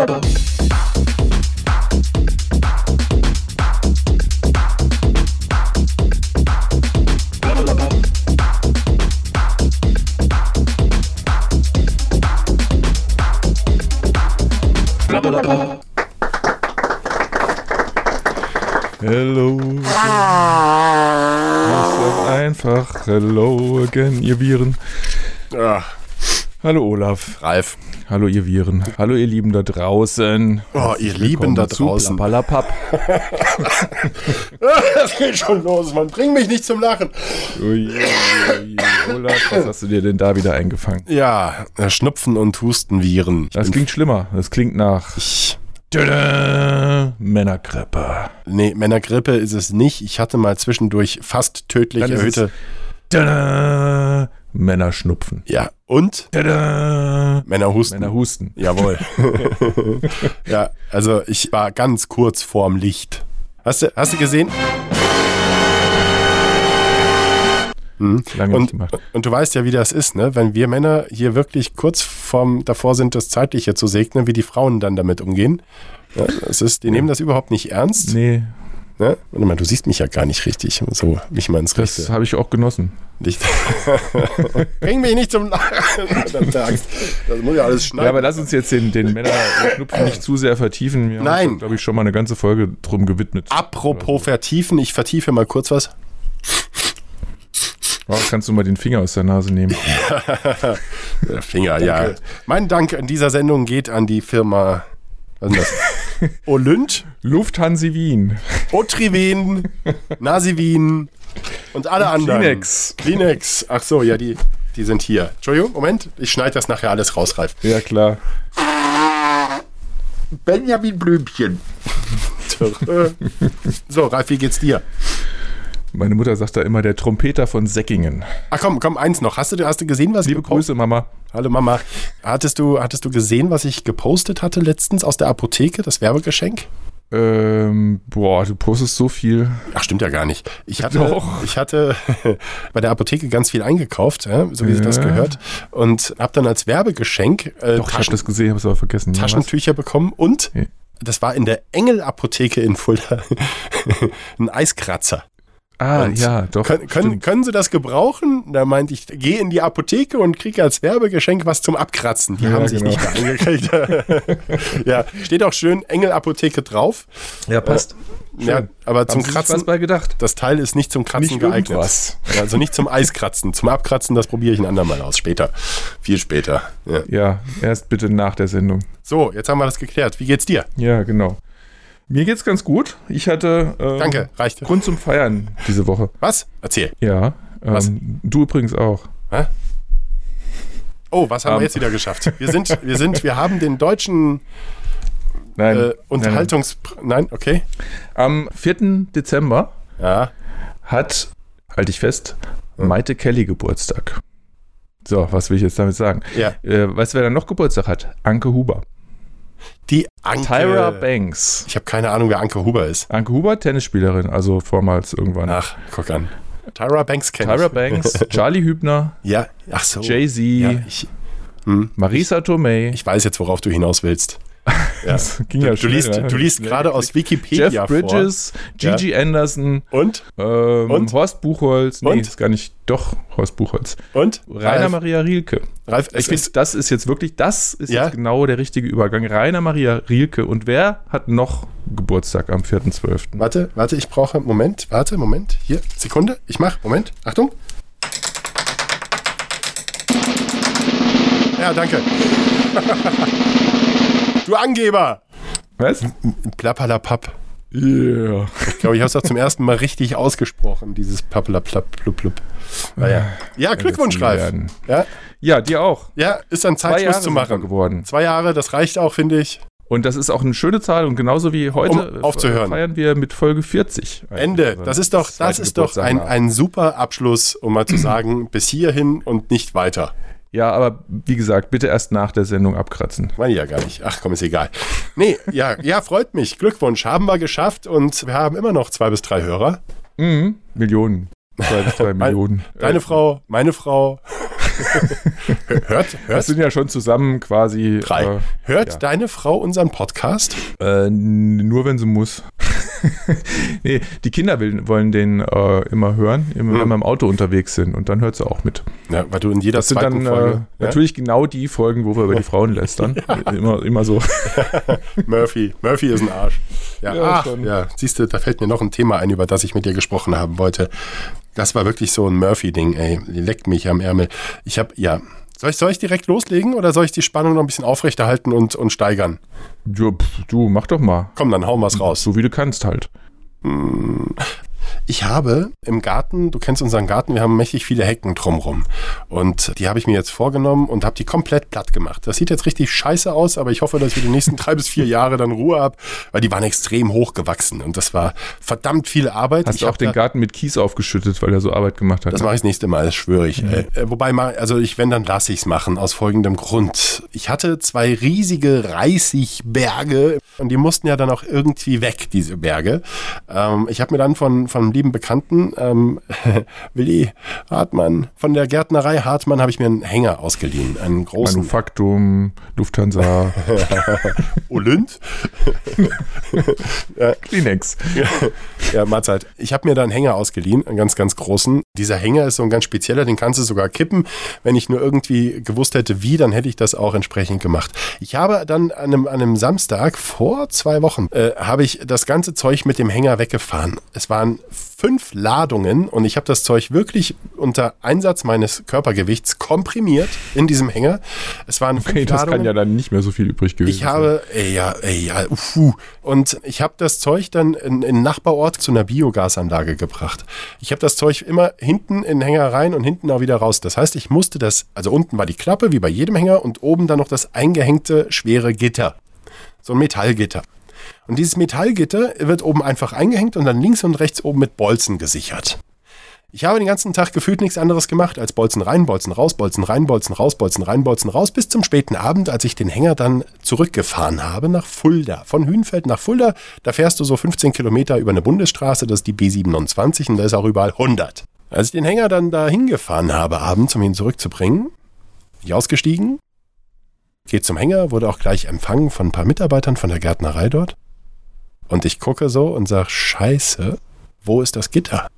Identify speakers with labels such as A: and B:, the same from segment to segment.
A: Hello. Ist doch einfach. Hello again, ihr Viren.
B: Ah,
A: Hallo Olaf.
B: Ralf.
A: Hallo ihr Viren. Hallo ihr Lieben da draußen.
B: Oh, ihr Lieben da draußen.
A: Papalapap.
B: Das geht schon los, Mann. Bring mich nicht zum Lachen.
A: Ui, ui, ui. Olaf, was hast du dir denn da wieder eingefangen?
B: Ja, äh, Schnupfen und Hustenviren.
A: Das klingt schlimmer. Das klingt nach
B: Ich,
A: Tada, Männerkrippe.
B: nee, Männergrippe ist es nicht. Ich hatte mal zwischendurch fast tödlich
A: Dann
B: erhöhte.
A: Tada, Männerschnupfen.
B: Ja, und
A: Tada,
B: Männerhusten.
A: Männerhusten.
B: Jawohl. ja, also ich war ganz kurz vorm Licht. Hast du, hast du gesehen? Hm.
A: Lange nicht
B: Und,
A: gemacht.
B: und du weißt ja, wie das ist, ne? Wenn wir Männer hier wirklich kurz vorm, davor sind, das Zeitliche zu segnen, wie die Frauen dann damit umgehen. Ja, es ist, die nehmen das überhaupt nicht ernst.
A: Nee,
B: Ne? Warte mal, du siehst mich ja gar nicht richtig. So, mich mal ins
A: das habe ich auch genossen.
B: Licht. Bring mich nicht zum Lachen. Das muss ja alles schneiden.
A: Ja, aber lass uns jetzt den, den Männerschnupfen nicht zu sehr vertiefen. Wir
B: Nein.
A: glaube ich, schon mal eine ganze Folge drum gewidmet.
B: Apropos vertiefen, ich vertiefe mal kurz was.
A: Oh, kannst du mal den Finger aus der Nase nehmen?
B: Der Finger, ja. Mein Dank an dieser Sendung geht an die Firma. Was ist das? Olynt,
A: Lufthansa Wien.
B: Otriven, Nasivin und alle anderen.
A: Kleenex.
B: Kleenex. Ach so, ja, die, die sind hier. Entschuldigung, Moment. Ich schneide das nachher alles raus, Ralf.
A: Ja, klar.
B: Benjamin Blümchen. so, Ralf, wie geht's dir?
A: Meine Mutter sagt da immer der Trompeter von Säckingen.
B: Ach komm, komm, eins noch. Hast du, hast du gesehen, was ich
A: Liebe Grüße, Mama.
B: Hallo Mama. Hattest du, hattest du gesehen, was ich gepostet hatte letztens aus der Apotheke, das Werbegeschenk?
A: Ähm, boah, du postest so viel.
B: Ach, stimmt ja gar nicht. Ich hatte,
A: Doch.
B: ich hatte bei der Apotheke ganz viel eingekauft, ja, so wie sich das
A: Ja.
B: gehört. Und habe dann als Werbegeschenk äh,
A: Doch, ich habe
B: Taschen,
A: das gesehen, habe es aber vergessen. Ja?
B: Taschentücher bekommen und
A: Ja.
B: das war in der Engel-Apotheke in Fulda ein Eiskratzer.
A: Ah,
B: Und
A: ja, doch.
B: Können, können, können Sie das gebrauchen? Da meinte ich, geh in die Apotheke und kriege als Werbegeschenk was zum Abkratzen. Die
A: Ja,
B: haben sich
A: genau.
B: nicht mehr eingekriegt. ja, steht auch schön Engel-Apotheke drauf.
A: Ja, passt.
B: Ja, aber zum
A: Haben Sie sich
B: Kratzen,
A: was bei gedacht?
B: das Teil ist nicht zum Kratzen
A: Nicht
B: geeignet.
A: irgendwas.
B: Also nicht zum Eiskratzen. Zum Abkratzen, das probiere ich ein andermal aus. Später. Viel später. Ja.
A: Ja, erst bitte nach der Sendung.
B: So, jetzt haben wir das geklärt. Wie geht's dir?
A: Ja, genau. Mir geht's ganz gut. Ich hatte ähm,
B: Danke, reicht.
A: Grund zum Feiern diese Woche.
B: Was? Erzähl.
A: Ja.
B: Was?
A: Ähm, du übrigens auch.
B: Hä? Oh, was haben
A: Ähm.
B: wir jetzt wieder geschafft? Wir sind, wir sind, wir haben den deutschen
A: Nein.
B: äh,
A: nein,
B: Unterhaltungs... Nein, okay.
A: Am 4. Dezember
B: Ja.
A: hat, halte ich fest, Maite Kelly Geburtstag. So, was will ich jetzt damit sagen?
B: Ja.
A: Äh, weißt du, wer dann noch Geburtstag hat? Anke Huber.
B: Die Anke...
A: Tyra Banks.
B: Ich habe keine Ahnung, wer Anke Huber ist.
A: Anke Huber, Tennisspielerin, also vormals irgendwann.
B: Ach, guck an. Tyra Banks kennt
A: Tyra
B: ich.
A: Banks, Charlie Hübner,
B: Ja, ach so.
A: Jay-Z,
B: Ja, ich,
A: Marisa Tomei.
B: ich weiß jetzt, worauf du hinaus willst. Ja.
A: Das ging ja
B: Du
A: schnell,
B: liest,
A: ne?
B: du liest gerade aus Wikipedia
A: Jeff Bridges, Gigi Anderson,
B: vor. Und?
A: ähm,
B: Und?
A: Horst Buchholz, nee,
B: Und?
A: ist gar nicht, doch, Horst Buchholz.
B: Und?
A: Rainer
B: Ralf,
A: Maria Rielke.
B: Ralf,
A: finde,
B: ist,
A: das ist jetzt wirklich, das ist
B: Ja?
A: jetzt genau der richtige Übergang. Rainer Maria Rielke. Und wer hat noch Geburtstag am 4.12.?
B: warte, warte, ich brauche, Moment, warte, Moment, hier, Sekunde, ich mach, Moment, Achtung. Ja, danke. du Angeber!
A: Was?
B: Plappalapapp.
A: Yeah.
B: Ich glaube, ich habe es auch zum ersten Mal richtig ausgesprochen, dieses Pappalaplapp, plupp, plupp. Naja. Ja, Glückwunsch, Ralf. Ja,
A: Ja, dir auch.
B: ja, ist an Zeit,
A: Zwei
B: Schluss
A: Jahre
B: zu machen.
A: geworden.
B: Zwei Jahre, das reicht auch, finde ich.
A: Und das ist auch eine schöne Zahl und genauso wie heute
B: Um aufzuhören.
A: feiern wir mit Folge 40.
B: Ende.
A: Also
B: Das ist doch, das ist doch ein, ein super Abschluss, um mal zu sagen, bis hierhin und nicht weiter.
A: Ja, aber wie gesagt, bitte erst nach der Sendung abkratzen.
B: Meine ich ja gar nicht. Ach komm, ist egal. Nee, ja, ja, freut mich. Glückwunsch. Haben wir geschafft und wir haben immer noch zwei bis drei Hörer.
A: Mhm. Millionen. Zwei bis drei Millionen.
B: Deine
A: Äh,
B: Frau, meine Frau. hört, hört,
A: Das sind ja schon zusammen quasi.
B: drei.
A: Äh,
B: hört
A: ja.
B: deine Frau unseren Podcast?
A: äh, nur wenn sie muss. nee, die Kinder will, wollen den äh, immer hören, immer,
B: Hm.
A: wenn wir im Auto unterwegs sind. Und dann hört sie auch mit.
B: Ja, weil du in jeder
A: Das sind dann
B: Folge.
A: äh, natürlich genau die Folgen, wo wir über die Frauen lästern. Immer, immer so.
B: ja? Murphy. Murphy ist ein Arsch. Ja,
A: Ja,
B: ach, ja, siehst du, da fällt mir noch ein Thema ein, über das ich mit dir gesprochen haben wollte. Das war wirklich so ein Murphy-Ding, ey. Die leckt mich am Ärmel. Ich habe, ja. Soll ich, soll ich direkt loslegen oder soll ich die Spannung noch ein bisschen aufrechterhalten und, und steigern?
A: Du, pf, du, mach doch mal.
B: Komm, dann hauen wir's raus.
A: So wie du kannst halt.
B: Ich habe im Garten, du kennst unseren Garten, wir haben mächtig viele Hecken drumrum. Und die habe ich mir jetzt vorgenommen und habe die komplett platt gemacht. Das sieht jetzt richtig scheiße aus, aber ich hoffe, dass ich die nächsten drei bis vier Jahre dann Ruhe habe, weil die waren extrem hoch gewachsen und das war verdammt viel Arbeit.
A: Hast
B: ich
A: du auch den Garten mit Kies aufgeschüttet, weil er so Arbeit gemacht hat?
B: Das
A: ne?
B: mache ich das nächste Mal, das schwöre ich. Äh, äh, wobei, also ich, wenn, dann lasse ich es machen, aus folgendem Grund. Ich hatte zwei riesige Reisigberge und die mussten ja dann auch irgendwie weg, diese Berge. Ähm, ich habe mir dann von, von lieben Bekannten, ähm, Willi Hartmann, von der Gärtnerei Hartmann, habe ich mir einen Hänger ausgeliehen, einen großen
A: Manufaktum, Lufthansa,
B: Olymp.
A: Kleenex.
B: Ja, Mahlzeit. Ich habe mir da einen Hänger ausgeliehen, einen ganz, ganz großen. Dieser Hänger ist so ein ganz spezieller, den kannst du sogar kippen. Wenn ich nur irgendwie gewusst hätte, wie, dann hätte ich das auch entsprechend gemacht. Ich habe dann an einem, an einem Samstag vor zwei Wochen, äh, habe ich das ganze Zeug mit dem Hänger weggefahren. Es waren fünf Ladungen und ich habe das Zeug wirklich unter Einsatz meines Körpergewichts komprimiert in diesem Hänger. Es waren
A: Okay,
B: fünf
A: das
B: Ladungen.
A: kann ja dann nicht mehr so viel übrig gewesen
B: Ich habe, ey, ja, ey, ja, ufu. Und ich habe das Zeug dann in, in Nachbarort zu einer Biogasanlage gebracht. Ich habe das Zeug immer hinten in den Hänger rein und hinten auch wieder raus. Das heißt, ich musste das, also unten war die Klappe, wie bei jedem Hänger, und oben dann noch das eingehängte schwere Gitter. So ein Metallgitter. Und dieses Metallgitter wird oben einfach eingehängt und dann links und rechts oben mit Bolzen gesichert. Ich habe den ganzen Tag gefühlt nichts anderes gemacht als Bolzen rein, Bolzen raus, Bolzen rein, Bolzen raus, Bolzen rein, Bolzen raus, bis zum späten Abend, als ich den Hänger dann zurückgefahren habe nach Fulda. Von Hünfeld nach Fulda, da fährst du so 15 Kilometer über eine Bundesstraße, das ist die B27 und da ist auch überall 100. Als ich den Hänger dann da hingefahren habe abends, um ihn zurückzubringen, bin ich ausgestiegen, geht zum Hänger, wurde auch gleich empfangen von ein paar Mitarbeitern von der Gärtnerei dort. Und ich gucke so und sage, scheiße, wo ist das Gitter?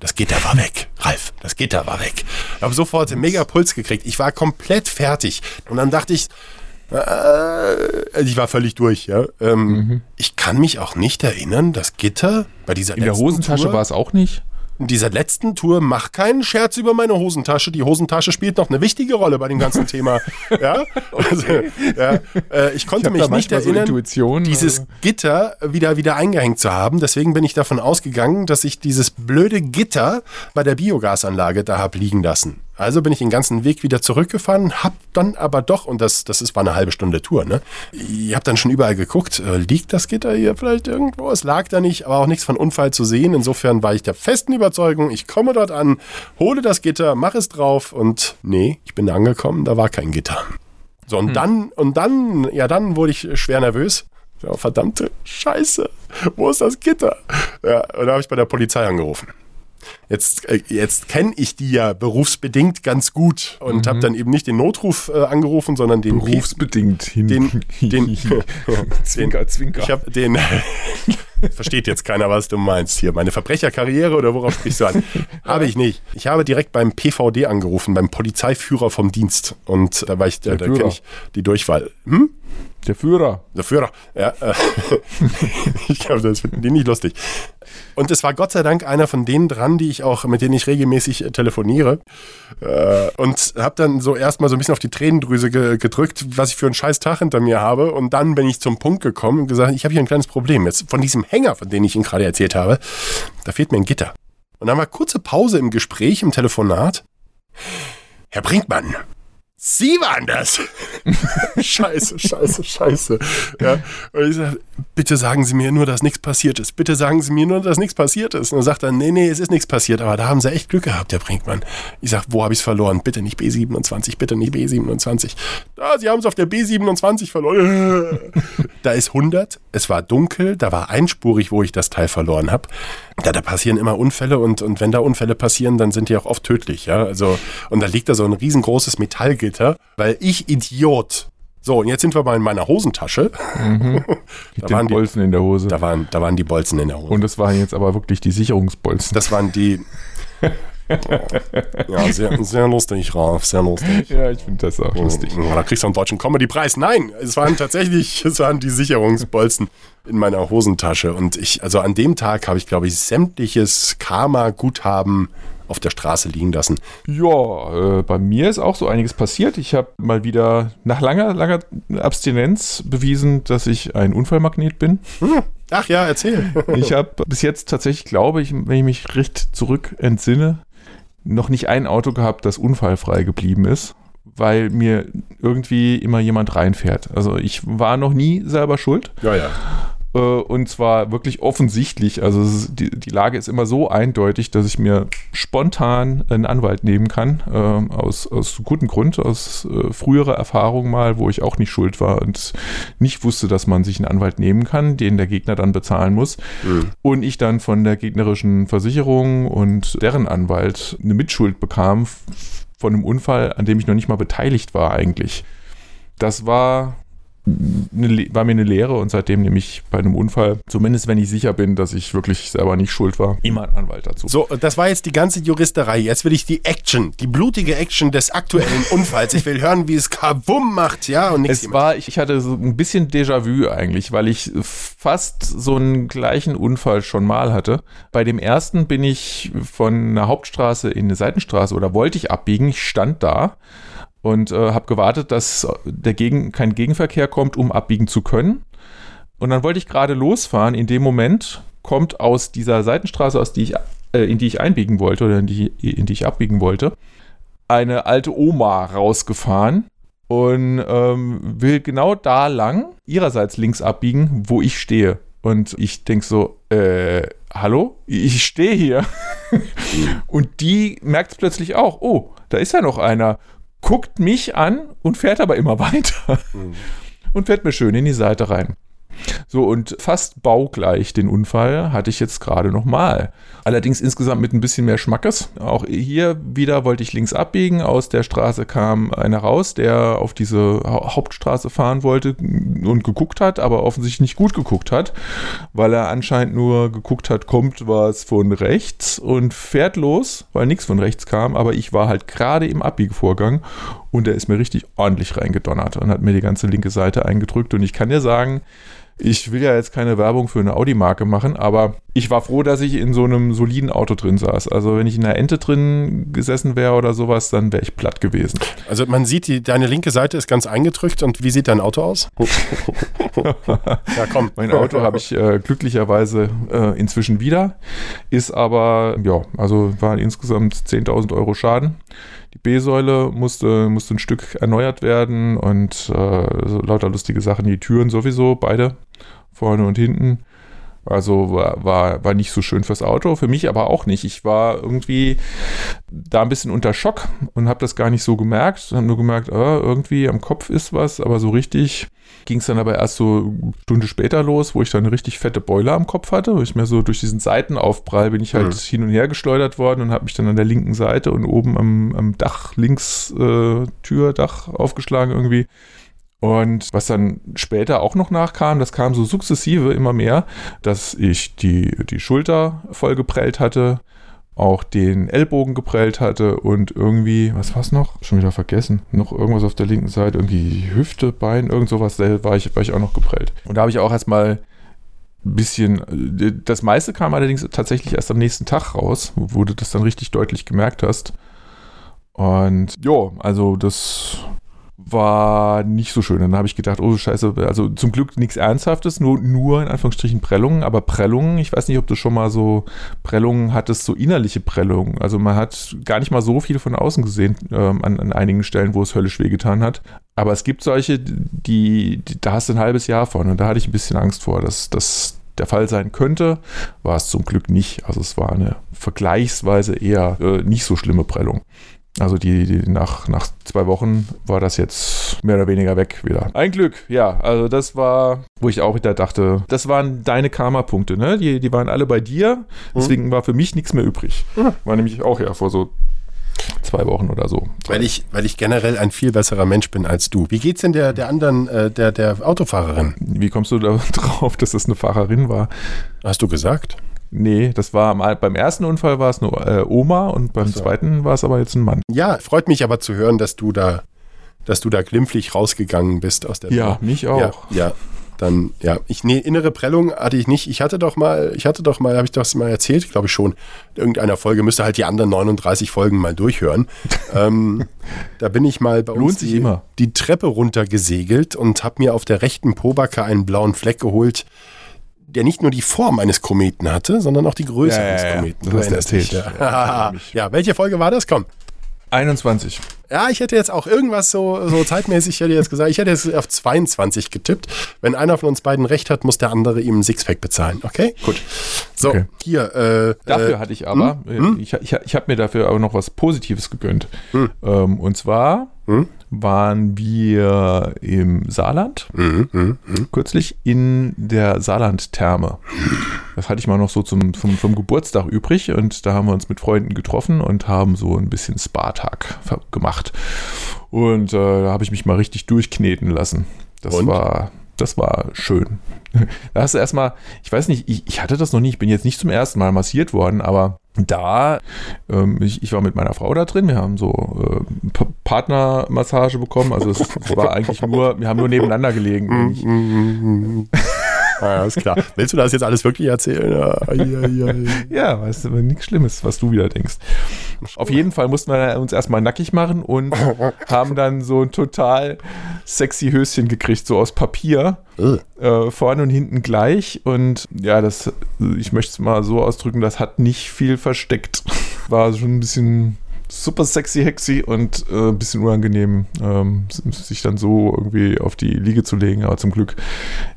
B: Das Gitter war weg, Ralf. Das Gitter war weg. Ich habe sofort einen mega Puls gekriegt. Ich war komplett fertig. Und dann dachte ich, äh, ich war völlig durch. Ja. Ähm, Ich kann mich auch nicht erinnern, das Gitter bei dieser
A: In der Hosentasche
B: Tour,
A: war es auch nicht.
B: In dieser letzten Tour, mach keinen Scherz über meine Hosentasche. Die Hosentasche spielt noch eine wichtige Rolle bei dem ganzen Thema. Ja, also, ja äh, ich konnte
A: hab
B: mich nicht
A: so
B: erinnern,
A: Intuition,
B: dieses
A: aber-
B: Gitter wieder, wieder eingehängt zu haben. Deswegen bin ich davon ausgegangen, dass ich dieses blöde Gitter bei der Biogasanlage da hab liegen lassen. Also bin ich den ganzen Weg wieder zurückgefahren, hab dann aber doch, und das, das ist, war eine halbe Stunde Tour, ne? Ich hab dann schon überall geguckt, äh, liegt das Gitter hier vielleicht irgendwo? Es lag da nicht, aber auch nichts von Unfall zu sehen. Insofern war ich der festen Überzeugung, ich komme dort an, hole das Gitter, mach es drauf und nee, ich bin da angekommen, da war kein Gitter. So, und dann, und dann, ja, dann wurde ich schwer nervös. Ja, verdammte Scheiße, wo ist das Gitter? Ja, und da habe ich bei der Polizei angerufen. Jetzt, äh, jetzt kenne ich die ja berufsbedingt ganz gut und habe dann eben nicht den Notruf äh, angerufen, sondern den P-
A: Berufsbedingt hin.
B: den, den,
A: Zwinker, Zwinker.
B: ich habe den, versteht jetzt keiner, was du meinst hier. Meine Verbrecherkarriere oder worauf sprichst du an? habe ich nicht. Ich habe direkt beim PVD angerufen, beim Polizeiführer vom Dienst. Und da war ich, da, da kenne ich die Durchwahl. Hm?
A: Der Führer.
B: Der Führer. Ja, äh, ich glaube, das finden die nicht lustig. Und es war Gott sei Dank einer von denen dran, die ich auch, mit denen ich regelmäßig äh, telefoniere. Äh, und habe dann so erstmal so ein bisschen auf die Tränendrüse ge gedrückt, was ich für einen scheiß Tag hinter mir habe. Und dann bin ich zum Punkt gekommen und gesagt, ich habe hier ein kleines Problem. Jetzt von diesem Hänger, von dem ich Ihnen gerade erzählt habe, da fehlt mir ein Gitter. Und dann war kurze Pause im Gespräch, im Telefonat. Herr Brinkmann, Sie waren das. scheiße, scheiße, scheiße. Ja. Und ich sage, bitte sagen Sie mir nur, dass nichts passiert ist. Bitte sagen Sie mir nur, dass nichts passiert ist. Und dann sagt er, nee, nee, es ist nichts passiert. Aber da haben Sie echt Glück gehabt, Herr Brinkmann. Ich sage, wo habe ich es verloren? Bitte nicht B27, bitte nicht B27. ah, Sie haben es auf der B27 verloren. da ist 100, es war dunkel, da war einspurig, wo ich das Teil verloren habe. Da, da passieren immer Unfälle und, und wenn da Unfälle passieren, dann sind die auch oft tödlich. Ja? Also, und da liegt da so ein riesengroßes Metallgitter, weil ich Idiot so, und jetzt sind wir mal in meiner Hosentasche. Mhm.
A: da waren die Bolzen in der Hose.
B: Da waren, da waren die Bolzen in der Hose.
A: Und das waren jetzt aber wirklich die Sicherungsbolzen.
B: Das waren die. ja, sehr, sehr lustig, Ralf, sehr lustig.
A: Ja, ich finde das auch lustig.
B: Ja, da kriegst du einen deutschen Comedy-Preis. Nein, es waren tatsächlich, es waren die Sicherungsbolzen in meiner Hosentasche. Und ich, also an dem Tag habe ich, glaube ich, sämtliches Karma-Guthaben auf der Straße liegen lassen.
A: Ja, äh, bei mir ist auch so einiges passiert. Ich habe mal wieder nach langer, langer Abstinenz bewiesen, dass ich ein Unfallmagnet bin.
B: Hm. Ach ja, erzähl.
A: ich habe bis jetzt tatsächlich, glaube ich, wenn ich mich recht zurück entsinne, noch nicht ein Auto gehabt, das unfallfrei geblieben ist, weil mir irgendwie immer jemand reinfährt. Also ich war noch nie selber schuld.
B: Ja, ja.
A: Äh, und zwar wirklich offensichtlich. Also die, die Lage ist immer so eindeutig, dass ich mir spontan einen Anwalt nehmen kann. Äh, aus, aus gutem Grund, aus äh, früherer Erfahrung mal, wo ich auch nicht schuld war und nicht wusste, dass man sich einen Anwalt nehmen kann, den der Gegner dann bezahlen muss. Mhm. Und ich dann von der gegnerischen Versicherung und deren Anwalt eine Mitschuld bekam von einem Unfall, an dem ich noch nicht mal beteiligt war eigentlich. Das war eine, war mir eine Lehre und seitdem nehme ich bei einem Unfall, zumindest wenn ich sicher bin, dass ich wirklich selber nicht schuld war, immer einen Anwalt dazu.
B: So, das war jetzt die ganze Juristerei. Jetzt will ich die Action, die blutige Action des aktuellen Unfalls. Ich will hören, wie es kabum macht, ja, und
A: nichts. Es war, ich hatte so ein bisschen Déjà-vu eigentlich, weil ich fast so einen gleichen Unfall schon mal hatte. Bei dem ersten bin ich von einer Hauptstraße in eine Seitenstraße oder wollte ich abbiegen. Ich stand da und äh, habe gewartet, dass der Gegen kein Gegenverkehr kommt, um abbiegen zu können. Und dann wollte ich gerade losfahren. In dem Moment kommt aus dieser Seitenstraße, aus die ich, äh, in die ich einbiegen wollte oder in die, in die ich abbiegen wollte, eine alte Oma rausgefahren und ähm, will genau da lang, ihrerseits links abbiegen, wo ich stehe. Und ich denke so, äh, hallo? Ich stehe hier. und die merkt plötzlich auch, oh, da ist ja noch einer guckt mich an und fährt aber immer weiter. Mhm. Und fährt mir schön in die Seite rein. So, und fast baugleich den Unfall hatte ich jetzt gerade nochmal. Allerdings insgesamt mit ein bisschen mehr Schmackes. Auch hier wieder wollte ich links abbiegen. Aus der Straße kam einer raus, der auf diese Hauptstraße fahren wollte und geguckt hat, aber offensichtlich nicht gut geguckt hat, weil er anscheinend nur geguckt hat, kommt was von rechts und fährt los, weil nichts von rechts kam. Aber ich war halt gerade im Abbiegevorgang und er ist mir richtig ordentlich reingedonnert und hat mir die ganze linke Seite eingedrückt. Und ich kann dir sagen, ich will ja jetzt keine Werbung für eine Audi-Marke machen, aber ich war froh, dass ich in so einem soliden Auto drin saß. Also wenn ich in einer Ente drin gesessen wäre oder sowas, dann wäre ich platt gewesen.
B: Also man sieht, die, deine linke Seite ist ganz eingedrückt und wie sieht dein Auto aus?
A: ja, komm. Mein Auto habe ich äh, glücklicherweise äh, inzwischen wieder, ist aber, ja, also waren insgesamt 10.000 Euro Schaden. Die B-Säule musste, musste ein Stück erneuert werden und äh, so lauter lustige Sachen. Die Türen sowieso, beide, vorne und hinten. Also war, war, war nicht so schön fürs Auto, für mich aber auch nicht. Ich war irgendwie da ein bisschen unter Schock und habe das gar nicht so gemerkt. Habe nur gemerkt, äh, irgendwie am Kopf ist was, aber so richtig ging es dann aber erst so eine Stunde später los, wo ich dann eine richtig fette Beule am Kopf hatte. Wo ich mir so durch diesen Seitenaufprall bin ich halt mhm. hin und her geschleudert worden und habe mich dann an der linken Seite und oben am, am Dach links äh, Türdach aufgeschlagen irgendwie. Und was dann später auch noch nachkam, das kam so sukzessive immer mehr, dass ich die, die Schulter voll geprellt hatte, auch den Ellbogen geprellt hatte und irgendwie, was war es noch? Schon wieder vergessen. Noch irgendwas auf der linken Seite, irgendwie Hüfte, Bein, irgend sowas, da war ich, war ich auch noch geprellt. Und da habe ich auch erstmal ein bisschen, das meiste kam allerdings tatsächlich erst am nächsten Tag raus, wo du das dann richtig deutlich gemerkt hast. Und ja, also das war nicht so schön. Dann habe ich gedacht, oh scheiße, also zum Glück nichts Ernsthaftes, nur, nur in Anführungsstrichen Prellungen, aber Prellungen, ich weiß nicht, ob du schon mal so Prellungen hattest, so innerliche Prellungen. Also man hat gar nicht mal so viel von außen gesehen ähm, an, an einigen Stellen, wo es höllisch wehgetan hat. Aber es gibt solche, die, die, da hast du ein halbes Jahr von und da hatte ich ein bisschen Angst vor, dass das der Fall sein könnte, war es zum Glück nicht. Also es war eine vergleichsweise eher äh, nicht so schlimme Prellung. Also die, die nach, nach zwei Wochen war das jetzt mehr oder weniger weg wieder. Ein Glück, ja. Also das war, wo ich auch wieder dachte, das waren deine Karma-Punkte, ne? Die, die waren alle bei dir. Deswegen mhm. war für mich nichts mehr übrig. Mhm. War nämlich auch ja vor so zwei Wochen oder so.
B: Weil ich, weil ich generell ein viel besserer Mensch bin als du. Wie geht's denn der, der anderen, äh, der, der Autofahrerin?
A: Wie kommst du da drauf, dass das eine Fahrerin war?
B: Hast du gesagt?
A: Nee, das war beim ersten Unfall war es nur äh, Oma und beim so. zweiten war es aber jetzt ein Mann.
B: Ja, freut mich aber zu hören, dass du da, dass du da glimpflich rausgegangen bist aus der.
A: Ja, Nummer. mich auch.
B: Ja, ja, dann ja, ich nee, innere Prellung hatte ich nicht. Ich hatte doch mal, ich hatte doch mal, habe ich das mal erzählt, glaube ich schon. In irgendeiner Folge müsste halt die anderen 39 Folgen mal durchhören. ähm, da bin ich mal bei
A: uns die,
B: die, Treppe runter gesegelt und habe mir auf der rechten Pobacke einen blauen Fleck geholt der nicht nur die Form eines Kometen hatte, sondern auch die Größe ja, eines Kometen.
A: Ja, ja. Das
B: ist ja. ja, welche Folge war das? Komm.
A: 21.
B: Ja, ich hätte jetzt auch irgendwas so, so zeitmäßig, ich hätte jetzt gesagt, ich hätte jetzt auf 22 getippt. Wenn einer von uns beiden recht hat, muss der andere ihm ein Sixpack bezahlen. Okay?
A: Gut.
B: So, okay. hier.
A: Äh, dafür äh, hatte ich aber, hm? hm? ich, ich, ich habe mir dafür aber noch was Positives gegönnt. Hm? Ähm, und zwar hm? waren wir im Saarland, mhm, mh, mh. kürzlich in der Saarland-Therme. Das hatte ich mal noch so zum, vom, vom, Geburtstag übrig und da haben wir uns mit Freunden getroffen und haben so ein bisschen Spa-Tag gemacht. Und äh, da habe ich mich mal richtig durchkneten lassen. Das und? war das war schön. Da hast du erstmal, ich weiß nicht, ich, ich, hatte das noch nie, ich bin jetzt nicht zum ersten Mal massiert worden, aber da, ähm, ich, ich, war mit meiner Frau da drin, wir haben so äh, Partnermassage bekommen, also es, es, war eigentlich nur, wir haben nur nebeneinander gelegen.
B: Ja, ist klar. Willst du das jetzt alles wirklich erzählen? Ja, ja,
A: ja, ja weißt du, nichts Schlimmes, was du wieder denkst. Auf jeden Fall mussten wir uns erstmal nackig machen und haben dann so ein total sexy Höschen gekriegt, so aus Papier. Äh, vorne und hinten gleich. Und ja, das, ich möchte es mal so ausdrücken, das hat nicht viel versteckt. War schon ein bisschen super sexy, hexy und äh, ein bisschen unangenehm, ähm, sich dann so irgendwie auf die Liege zu legen. Aber zum Glück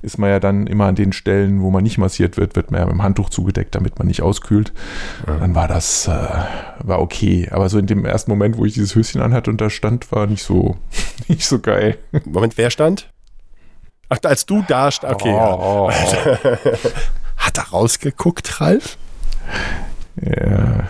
A: ist man ja dann immer an den Stellen, wo man nicht massiert wird, wird man ja mit dem Handtuch zugedeckt, damit man nicht auskühlt. Ja. Dann war das, äh, war okay. Aber so in dem ersten Moment, wo ich dieses Höschen anhatte und da stand, war nicht so, nicht so geil.
B: Moment, wer stand? Ach, als du da stand, okay. Oh, oh. Hat er rausgeguckt, Ralf?
A: Ja.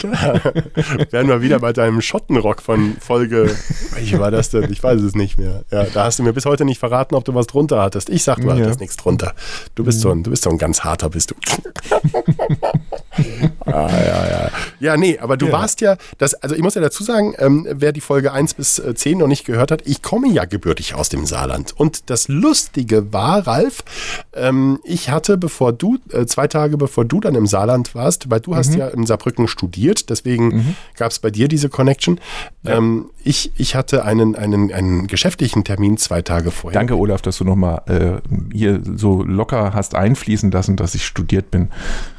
B: Werden wir wieder bei deinem Schottenrock von Folge. Welche war das denn? Ich weiß es nicht mehr. Ja, da hast du mir bis heute nicht verraten, ob du was drunter hattest. Ich sag, du ja. hattest nichts drunter. Du bist, so ein, du bist so ein ganz harter, bist du. ah, ja, ja. Ja, nee, aber du ja. warst ja, das, also ich muss ja dazu sagen, ähm, wer die Folge 1 bis 10 äh, noch nicht gehört hat, ich komme ja gebürtig aus dem Saarland. Und das Lustige war, Ralf, ähm, ich hatte, bevor du, äh, zwei Tage bevor du dann im Saarland warst, weil du mhm. hast ja in Saarbrücken studiert, deswegen mhm. gab es bei dir diese Connection. Ja. Ähm, ich, ich hatte einen, einen, einen geschäftlichen Termin zwei Tage vorher.
A: Danke, Olaf, dass du nochmal äh, hier so locker hast einfließen lassen, dass ich studiert bin.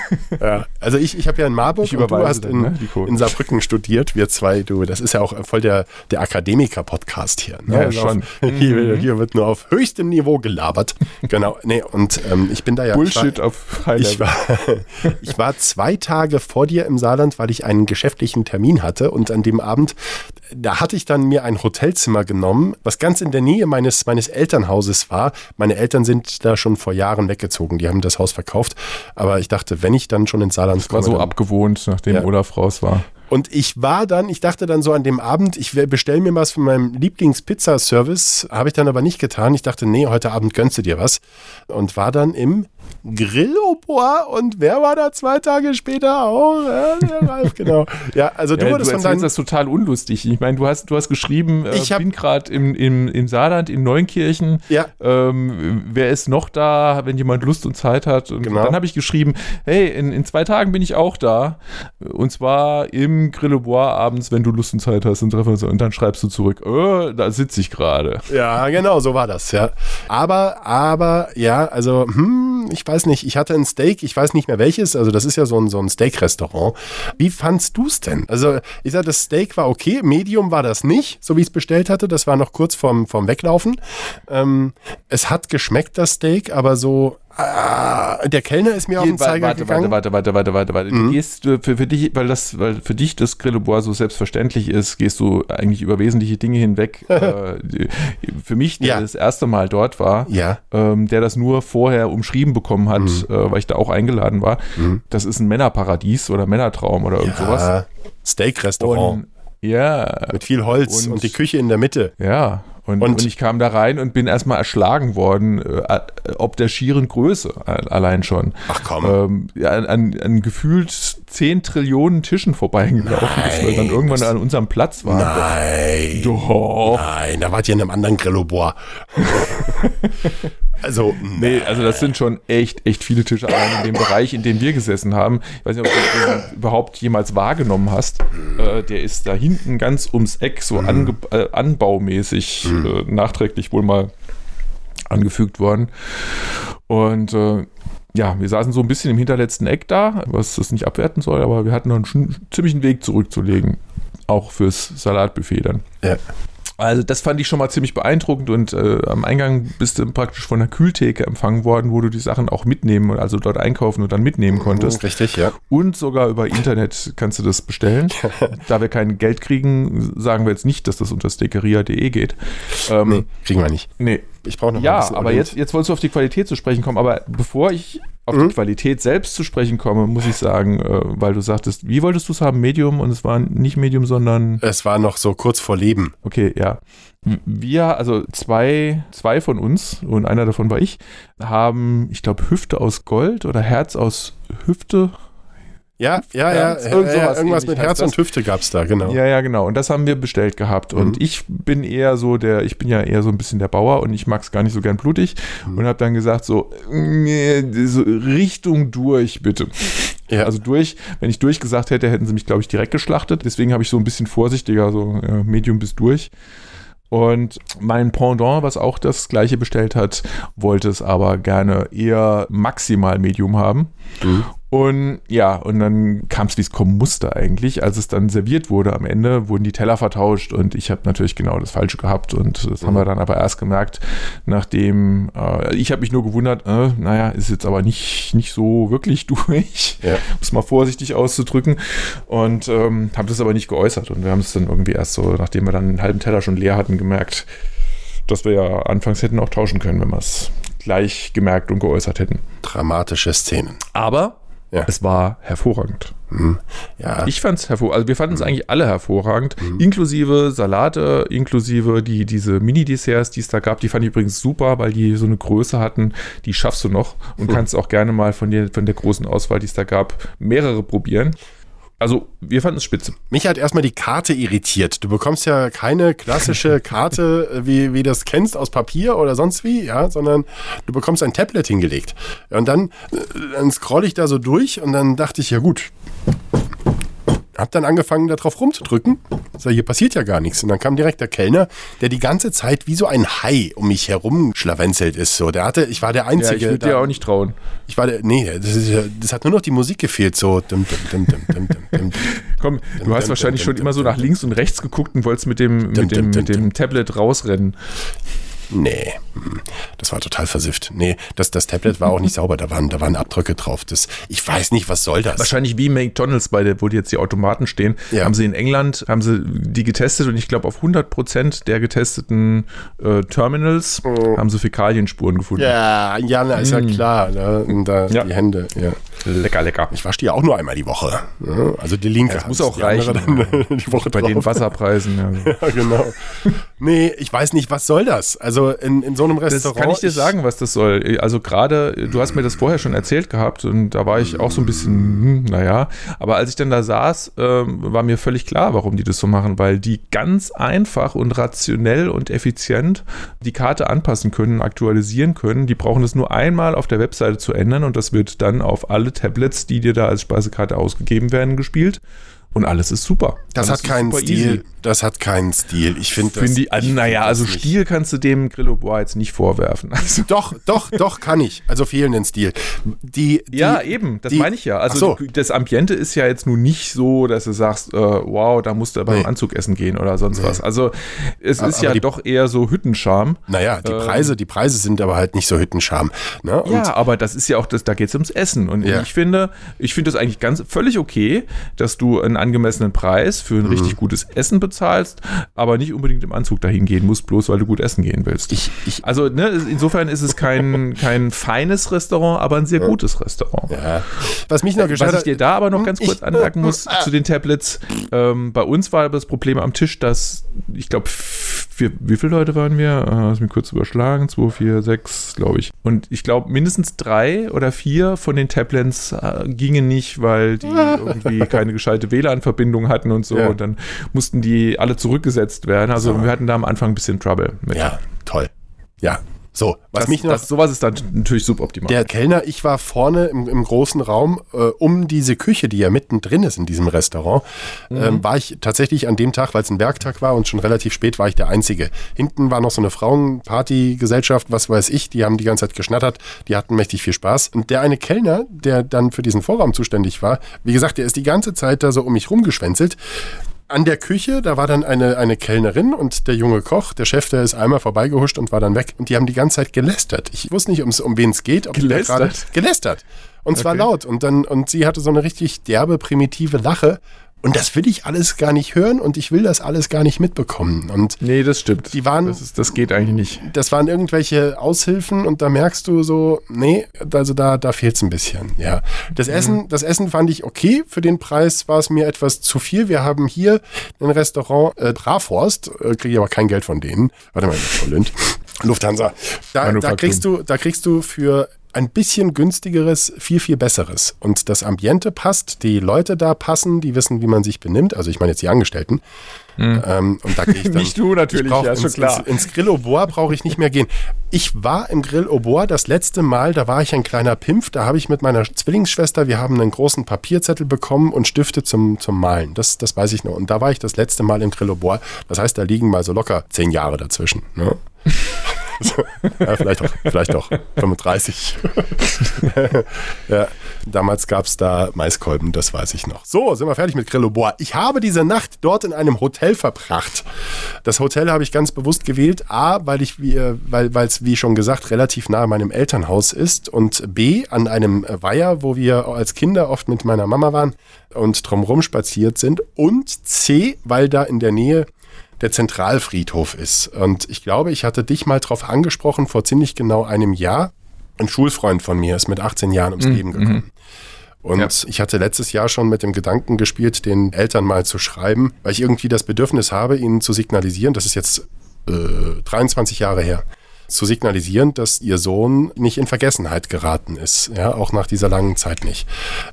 B: ja, also ich, ich habe ja in Marburg und du hast in, ne, in Saarbrücken studiert, wir zwei, du, das ist ja auch voll der, der Akademiker-Podcast hier. Ne?
A: Ja, also schon.
B: Auf, hier, mhm. hier, wird nur auf höchstem Niveau gelabert. genau, nee, und ähm, ich bin da ja...
A: Bullshit war, auf
B: High ich war, ich war zwei Tage vor dir im Saarland, weil ich einen geschäftlichen Termin hatte und an dem Abend da hatte ich dann mir ein Hotelzimmer genommen, was ganz in der Nähe meines, meines Elternhauses war. Meine Eltern sind da schon vor Jahren weggezogen, die haben das Haus verkauft. Aber ich dachte, wenn ich dann schon ins Saarland
A: das komme. war so abgewohnt, nachdem ja. Olaf raus war.
B: Und ich war dann, ich dachte dann so an dem Abend, ich bestelle mir was von meinem Lieblings-Pizza-Service, habe ich dann aber nicht getan. Ich dachte, nee, heute Abend gönnst du dir was. Und war dann im Grilloboa und wer war da zwei Tage später auch? Ja, der Ralf, genau. Ja, also du ja, wurdest
A: du
B: von deinem...
A: das total unlustig. Ich meine, du hast, du hast geschrieben, äh, ich hab, bin gerade im, im, im Saarland, in Neunkirchen.
B: Ja.
A: Ähm, wer ist noch da, wenn jemand Lust und Zeit hat? Und genau. dann habe ich geschrieben, hey, in, in zwei Tagen bin ich auch da. Und zwar im Grilloboa abends, wenn du Lust und Zeit hast. Und, und dann schreibst du zurück, oh, da sitze ich gerade.
B: Ja, genau, so war das, ja. Aber, aber, ja, also, hm, ich weiß nicht, ich hatte ein Steak, ich weiß nicht mehr welches, also das ist ja so ein, so ein Steak-Restaurant. Wie fandst du es denn? Also ich sag, das Steak war okay, Medium war das nicht, so wie ich es bestellt hatte, das war noch kurz vorm, vorm Weglaufen. Ähm, es hat geschmeckt, das Steak, aber so Ah, der Kellner ist mir auf den Zeiger
A: warte,
B: gegangen.
A: Warte, warte, warte, warte, warte.
B: Mhm.
A: Du gehst für, für dich, weil das, weil für dich das Grillebois so selbstverständlich ist, gehst du eigentlich über wesentliche Dinge hinweg. äh, für mich, der
B: Ja.
A: das erste Mal dort war,
B: Ja.
A: ähm, der das nur vorher umschrieben bekommen hat,
B: Mhm.
A: äh, weil ich da auch eingeladen war,
B: Mhm.
A: das ist ein Männerparadies oder Männertraum oder irgend sowas.
B: Ja, Steak-Restaurant
A: Und ja,
B: mit viel Holz und,
A: und-
B: die Küche in der Mitte.
A: ja. Und,
B: Und-
A: und, ich kam da rein und bin erstmal erschlagen worden, äh, ob der schieren Größe allein schon.
B: Ach komm.
A: ähm, ja, an, an, an gefühlt 10 Trillionen Tischen vorbeigelaufen ist, weil dann irgendwann an unserem Platz war.
B: Nein.
A: Doch.
B: Nein, da wart ihr in einem anderen Grillobois. also,
A: Nee, also das sind schon echt, echt viele Tische allein in dem Bereich, in dem wir gesessen haben. Ich weiß nicht, ob du den überhaupt jemals wahrgenommen hast. Äh, der ist da hinten ganz ums Eck, so ange äh, anbaumäßig, äh, nachträglich wohl mal angefügt worden. Und äh, ja, wir saßen so ein bisschen im hinterletzten Eck da, was das nicht abwerten soll, aber wir hatten noch einen ziemlichen Weg zurückzulegen. Auch fürs Salatbuffet dann.
B: ja.
A: Also das fand ich schon mal ziemlich beeindruckend und äh, am Eingang bist du praktisch von der Kühltheke empfangen worden, wo du die Sachen auch mitnehmen und also dort einkaufen und dann mitnehmen konntest.
B: Richtig, ja.
A: Und sogar über Internet kannst du das bestellen. da wir kein Geld kriegen, sagen wir jetzt nicht, dass das unter stekeria.de geht. Ähm,
B: Nee, kriegen wir nicht.
A: nee.
B: Ich brauche noch
A: Ja,
B: bisschen
A: aber jetzt, jetzt wolltest du auf die Qualität zu sprechen kommen. Aber bevor ich auf
B: Mhm.
A: die Qualität selbst zu sprechen komme, muss ich sagen, äh, weil du sagtest, wie wolltest du es haben? Medium und es war nicht Medium, sondern
B: Es war noch so kurz vor Leben.
A: Okay, ja. Wir, also zwei, zwei von uns, und einer davon war ich, haben, ich glaube, Hüfte aus Gold oder Herz aus Hüfte.
B: Ja, ja, ja. Ja,
A: irgend
B: ja irgendwas mit Herz und Hüfte gab es da, genau.
A: Ja, ja, genau. Und das haben wir bestellt gehabt.
B: Mhm.
A: Und ich bin eher so der, ich bin ja eher so ein bisschen der Bauer und ich mag es gar nicht so gern blutig.
B: Mhm.
A: Und habe dann gesagt, so, nee, so Richtung durch, bitte.
B: Ja.
A: Also durch, wenn ich durch gesagt hätte, hätten sie mich, glaube ich, direkt geschlachtet. Deswegen habe ich so ein bisschen vorsichtiger, so äh, Medium bis durch. Und mein Pendant, was auch das gleiche bestellt hat, wollte es aber gerne eher maximal Medium haben.
B: Mhm.
A: Und ja, und dann kam es, wie es kommen musste eigentlich. Als es dann serviert wurde am Ende, wurden die Teller vertauscht und ich habe natürlich genau das Falsche gehabt. Und das haben
B: Mhm.
A: wir dann aber erst gemerkt, nachdem, äh, ich habe mich nur gewundert, äh, naja, ist jetzt aber nicht, nicht so wirklich durch,
B: Ja.
A: um es mal vorsichtig auszudrücken. Und ähm, habe das aber nicht geäußert. Und wir haben es dann irgendwie erst so, nachdem wir dann einen halben Teller schon leer hatten, gemerkt, dass wir ja anfangs hätten auch tauschen können, wenn wir es gleich gemerkt und geäußert hätten.
B: Dramatische Szenen.
A: Aber
B: Ja.
A: es war hervorragend.
B: Mhm. Ja,
A: Ich fand es hervorragend. Also wir fanden es
B: Mhm.
A: eigentlich alle hervorragend, inklusive Salate, inklusive die, diese Mini-Desserts, die es da gab. Die fand ich übrigens super, weil die so eine Größe hatten, die schaffst du noch und
B: Mhm.
A: kannst auch gerne mal von, der von der großen Auswahl, die es da gab, mehrere probieren. Also wir fanden es spitze.
B: Mich hat erstmal die Karte irritiert. Du bekommst ja keine klassische Karte, äh, wie, wie das kennst, aus Papier oder sonst wie, ja, sondern du bekommst ein Tablet hingelegt. Und dann, äh, dann scroll ich da so durch und dann dachte ich, ja gut. Hab dann angefangen, da drauf rumzudrücken. So, hier passiert ja gar nichts. Und dann kam direkt der Kellner, der die ganze Zeit wie so ein Hai um mich herum schlawenzelt ist. So, der hatte, ich war der
A: Ja,
B: Einzige.
A: ich würde dir auch nicht trauen.
B: ich war der, nee, das, ist, ja- das hat nur noch die Musik gefehlt. So, dum, dum, dum.
A: Komm, du hast wahrscheinlich schon immer so nach links und rechts geguckt und wolltest mit dem, mit dem, mit dem Tablet rausrennen.
B: Nee, hm, das war total versifft. Nee, das, das Tablet war auch nicht sauber, da waren, da waren Abdrücke drauf. Das, ich weiß nicht, was soll das?
A: Wahrscheinlich wie McDonalds, bei der, wo die jetzt die Automaten stehen,
B: Ja.
A: haben sie in England, haben sie die getestet und ich glaube auf 100% der getesteten äh, Terminals haben sie Fäkalienspuren gefunden.
B: Oh. Ja, ja, na, ist ja klar. Ne? Da
A: Ja.
B: die Hände, ja.
A: Lecker, lecker.
B: Ich wasche die ja auch nur einmal die Woche. Ja, also die linke.
A: Das muss auch
B: die
A: reichen.
B: Dann, die Woche
A: Bei den
B: drauf.
A: Wasserpreisen. Ja.
B: Ja, genau. Nee, ich weiß nicht, was soll das? Also in, in so einem
A: Das
B: Restaurant.
A: kann ich dir sagen, was das soll. Also gerade, du hast mir das vorher schon erzählt gehabt und da war ich auch so ein bisschen, hm, naja. Aber als ich dann da saß, ähm, war mir völlig klar, warum die das so machen, weil die ganz einfach und rationell und effizient die Karte anpassen können, aktualisieren können. Die brauchen es nur einmal auf der Webseite zu ändern und das wird dann auf alle Tablets, die dir da als Speisekarte ausgegeben werden, gespielt. Und alles ist super.
B: Das
A: alles
B: hat keinen Stil. Easy. Das hat keinen Stil. Ich finde
A: find die, also, naja, also nicht. Stil kannst du dem Grillo Bois jetzt nicht vorwerfen. Also.
B: Doch, doch, doch kann ich. Also fehlenden Stil. Die,
A: die ja, eben, das die, meine ich ja. Also so. das Ambiente ist ja jetzt nun nicht so, dass du sagst, äh, wow, da musst du beim nee. Anzug essen gehen oder sonst nee. was. Also es aber, ist ja die, doch eher so Hüttenscham.
B: Naja, die ähm, Preise, die Preise sind aber halt nicht so Hüttenscham. Ne?
A: ja, aber das ist ja auch, das, da geht es ums Essen. Und ja. ich finde, ich finde das eigentlich ganz völlig okay, dass du einen angemessenen Preis für ein mhm. richtig gutes Essen bezahlst, aber nicht unbedingt im Anzug dahin gehen musst, bloß weil du gut essen gehen willst. Ich, ich, also ne, insofern ist es kein, kein feines Restaurant, aber ein sehr ja. gutes Restaurant. Ja.
B: Was mich noch
A: Was ich dir da aber noch ganz kurz anmerken muss zu den Tablets, ähm, bei uns war das Problem am Tisch, dass ich glaube, wie viele Leute waren wir? Äh, lass mich kurz überschlagen. Zwei, vier, sechs, glaube ich. Und ich glaube, mindestens drei oder vier von den Tablets äh, gingen nicht, weil die irgendwie keine gescheite WLAN-Verbindung hatten und so. Ja. Und dann mussten die alle zurückgesetzt werden. Also so. wir hatten da am Anfang ein bisschen Trouble
B: mit. Ja, toll. Ja, so,
A: was das, mich noch. Das, sowas ist dann natürlich suboptimal.
B: Der Kellner, ich war vorne im, im großen Raum äh, um diese Küche, die ja mittendrin ist in diesem Restaurant, mhm. ähm, war ich tatsächlich an dem Tag, weil es ein Werktag war und schon relativ spät, war ich der Einzige. Hinten war noch so eine Frauenpartygesellschaft, was weiß ich, die haben die ganze Zeit geschnattert, die hatten mächtig viel Spaß. Und der eine Kellner, der dann für diesen Vorraum zuständig war, wie gesagt, der ist die ganze Zeit da so um mich rumgeschwänzelt an der Küche, da war dann eine, eine Kellnerin und der junge Koch, der Chef, der ist einmal vorbeigehuscht und war dann weg. Und die haben die ganze Zeit gelästert. Ich wusste nicht, um wen es geht. Ob
A: gelästert?
B: gelästert. Und zwar okay. laut. Und dann, und sie hatte so eine richtig derbe, primitive Lache. Und das will ich alles gar nicht hören und ich will das alles gar nicht mitbekommen. Und
A: nee, das stimmt.
B: Die waren,
A: das, ist, das geht eigentlich nicht.
B: Das waren irgendwelche Aushilfen und da merkst du so, nee, also da, da fehlt es ein bisschen. Ja. Das, mhm. Essen, das Essen fand ich okay. Für den Preis war es mir etwas zu viel. Wir haben hier ein Restaurant, äh, Brafhorst, äh, kriege ich aber kein Geld von denen. Warte mal, Lufthansa. Da, da, kriegst du, da kriegst du für ein bisschen günstigeres, viel, viel besseres. Und das Ambiente passt, die Leute da passen, die wissen, wie man sich benimmt. Also ich meine jetzt die Angestellten.
A: Hm. Ähm, und da gehe ich dann. nicht du natürlich,
B: ja, ins, schon klar. Ins, ins Grill Bois brauche ich nicht mehr gehen. Ich war im Grill Bois das letzte Mal, da war ich ein kleiner Pimpf, da habe ich mit meiner Zwillingsschwester, wir haben einen großen Papierzettel bekommen und Stifte zum, zum Malen. Das, das weiß ich noch. Und da war ich das letzte Mal im Grill Bois. Das heißt, da liegen mal so locker zehn Jahre dazwischen. Ne? Ja, vielleicht auch, vielleicht auch 35. ja, damals gab es da Maiskolben, das weiß ich noch. So, sind wir fertig mit Grillo Bois. Ich habe diese Nacht dort in einem Hotel verbracht. Das Hotel habe ich ganz bewusst gewählt. A, weil ich, wie, äh, weil es, wie schon gesagt, relativ nahe meinem Elternhaus ist. Und B, an einem Weiher, wo wir als Kinder oft mit meiner Mama waren und drumherum spaziert sind. Und C, weil da in der Nähe der Zentralfriedhof ist. Und ich glaube, ich hatte dich mal drauf angesprochen vor ziemlich genau einem Jahr. Ein Schulfreund von mir ist mit 18 Jahren ums mhm. Leben gekommen. Und ja. ich hatte letztes Jahr schon mit dem Gedanken gespielt, den Eltern mal zu schreiben, weil ich irgendwie das Bedürfnis habe, ihnen zu signalisieren, das ist jetzt äh, 23 Jahre her, zu signalisieren, dass ihr Sohn nicht in Vergessenheit geraten ist, ja, auch nach dieser langen Zeit nicht.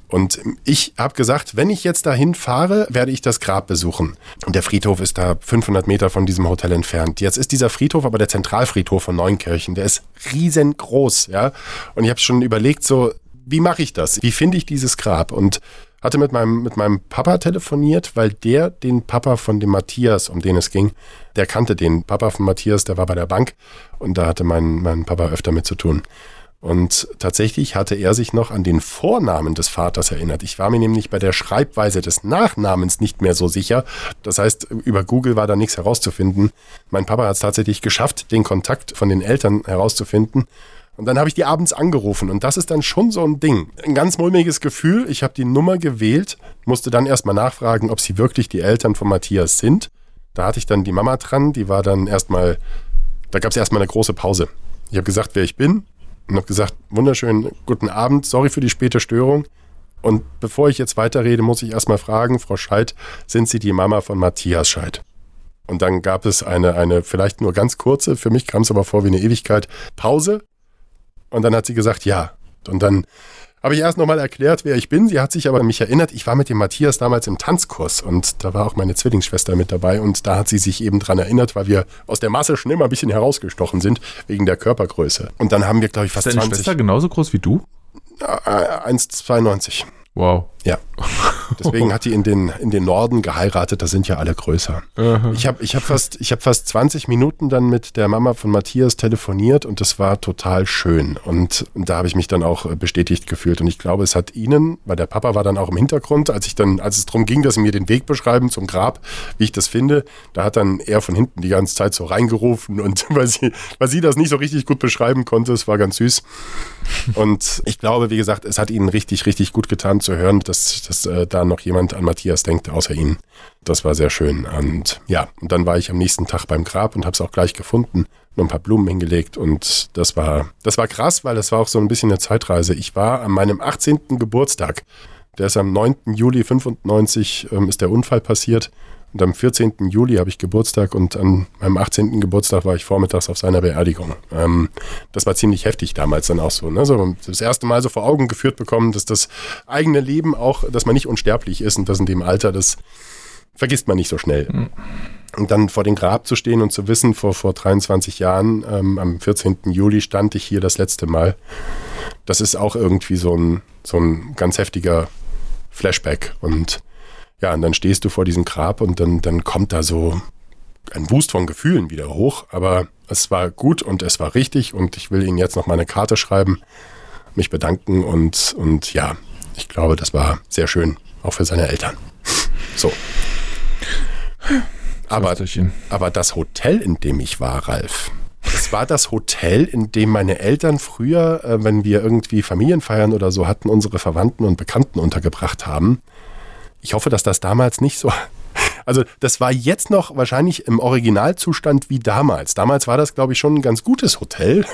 B: Und ich habe gesagt, wenn ich jetzt dahin fahre, werde ich das Grab besuchen. Und der Friedhof ist da 500 Meter von diesem Hotel entfernt. Jetzt ist dieser Friedhof aber der Zentralfriedhof von Neunkirchen. Der ist riesengroß, ja. Und ich habe schon überlegt, so, wie mache ich das? Wie finde ich dieses Grab? Und hatte mit meinem, mit meinem Papa telefoniert, weil der den Papa von dem Matthias, um den es ging, der kannte den Papa von Matthias, der war bei der Bank und da hatte mein, mein Papa öfter mit zu tun. Und tatsächlich hatte er sich noch an den Vornamen des Vaters erinnert. Ich war mir nämlich bei der Schreibweise des Nachnamens nicht mehr so sicher. Das heißt, über Google war da nichts herauszufinden. Mein Papa hat es tatsächlich geschafft, den Kontakt von den Eltern herauszufinden. Und dann habe ich die abends angerufen und das ist dann schon so ein Ding. Ein ganz mulmiges Gefühl. Ich habe die Nummer gewählt, musste dann erstmal nachfragen, ob sie wirklich die Eltern von Matthias sind. Da hatte ich dann die Mama dran, die war dann erstmal, da gab es erstmal eine große Pause. Ich habe gesagt, wer ich bin und habe gesagt, wunderschönen guten Abend, sorry für die späte Störung. Und bevor ich jetzt weiterrede, muss ich erstmal fragen, Frau Scheid, sind Sie die Mama von Matthias Scheid? Und dann gab es eine, eine vielleicht nur ganz kurze, für mich kam es aber vor wie eine Ewigkeit, Pause. Und dann hat sie gesagt, ja. Und dann habe ich erst nochmal erklärt, wer ich bin. Sie hat sich aber an mich erinnert. Ich war mit dem Matthias damals im Tanzkurs und da war auch meine Zwillingsschwester mit dabei und da hat sie sich eben dran erinnert, weil wir aus der Masse schon immer ein bisschen herausgestochen sind wegen der Körpergröße. Und dann haben wir, glaube ich, fast
A: ist deine
B: 20.
A: Schwester genauso groß wie du?
B: 1,92.
A: Wow.
B: Ja. Deswegen hat die in den, in den Norden geheiratet, da sind ja alle größer. Ich habe ich hab fast, hab fast 20 Minuten dann mit der Mama von Matthias telefoniert und das war total schön. Und, und da habe ich mich dann auch bestätigt gefühlt. Und ich glaube, es hat ihnen, weil der Papa war dann auch im Hintergrund, als ich dann, als es darum ging, dass sie mir den Weg beschreiben zum Grab, wie ich das finde, da hat dann er von hinten die ganze Zeit so reingerufen und weil sie, weil sie das nicht so richtig gut beschreiben konnte, es war ganz süß. Und ich glaube, wie gesagt, es hat ihnen richtig, richtig gut getan zu hören, dass, dass äh, da noch jemand an Matthias denkt, außer ihnen. Das war sehr schön. Und ja, und dann war ich am nächsten Tag beim Grab und habe es auch gleich gefunden, noch ein paar Blumen hingelegt und das war, das war krass, weil das war auch so ein bisschen eine Zeitreise. Ich war an meinem 18. Geburtstag, der ist am 9. Juli 95, ähm, ist der Unfall passiert und am 14. Juli habe ich Geburtstag und an meinem 18. Geburtstag war ich vormittags auf seiner Beerdigung. Ähm, das war ziemlich heftig damals dann auch so, ne? so. Das erste Mal so vor Augen geführt bekommen, dass das eigene Leben auch, dass man nicht unsterblich ist und das in dem Alter, das vergisst man nicht so schnell. Mhm. Und dann vor dem Grab zu stehen und zu wissen, vor, vor 23 Jahren, ähm, am 14. Juli stand ich hier das letzte Mal. Das ist auch irgendwie so ein, so ein ganz heftiger Flashback. Und ja, und dann stehst du vor diesem Grab und dann, dann kommt da so ein Boost von Gefühlen wieder hoch. Aber es war gut und es war richtig und ich will Ihnen jetzt noch mal eine Karte schreiben, mich bedanken und, und ja, ich glaube, das war sehr schön, auch für seine Eltern. So. Aber, aber das Hotel, in dem ich war, Ralf, es war das Hotel, in dem meine Eltern früher, äh, wenn wir irgendwie Familienfeiern oder so hatten, unsere Verwandten und Bekannten untergebracht haben. Ich hoffe, dass das damals nicht so. Also das war jetzt noch wahrscheinlich im Originalzustand wie damals. Damals war das, glaube ich, schon ein ganz gutes Hotel.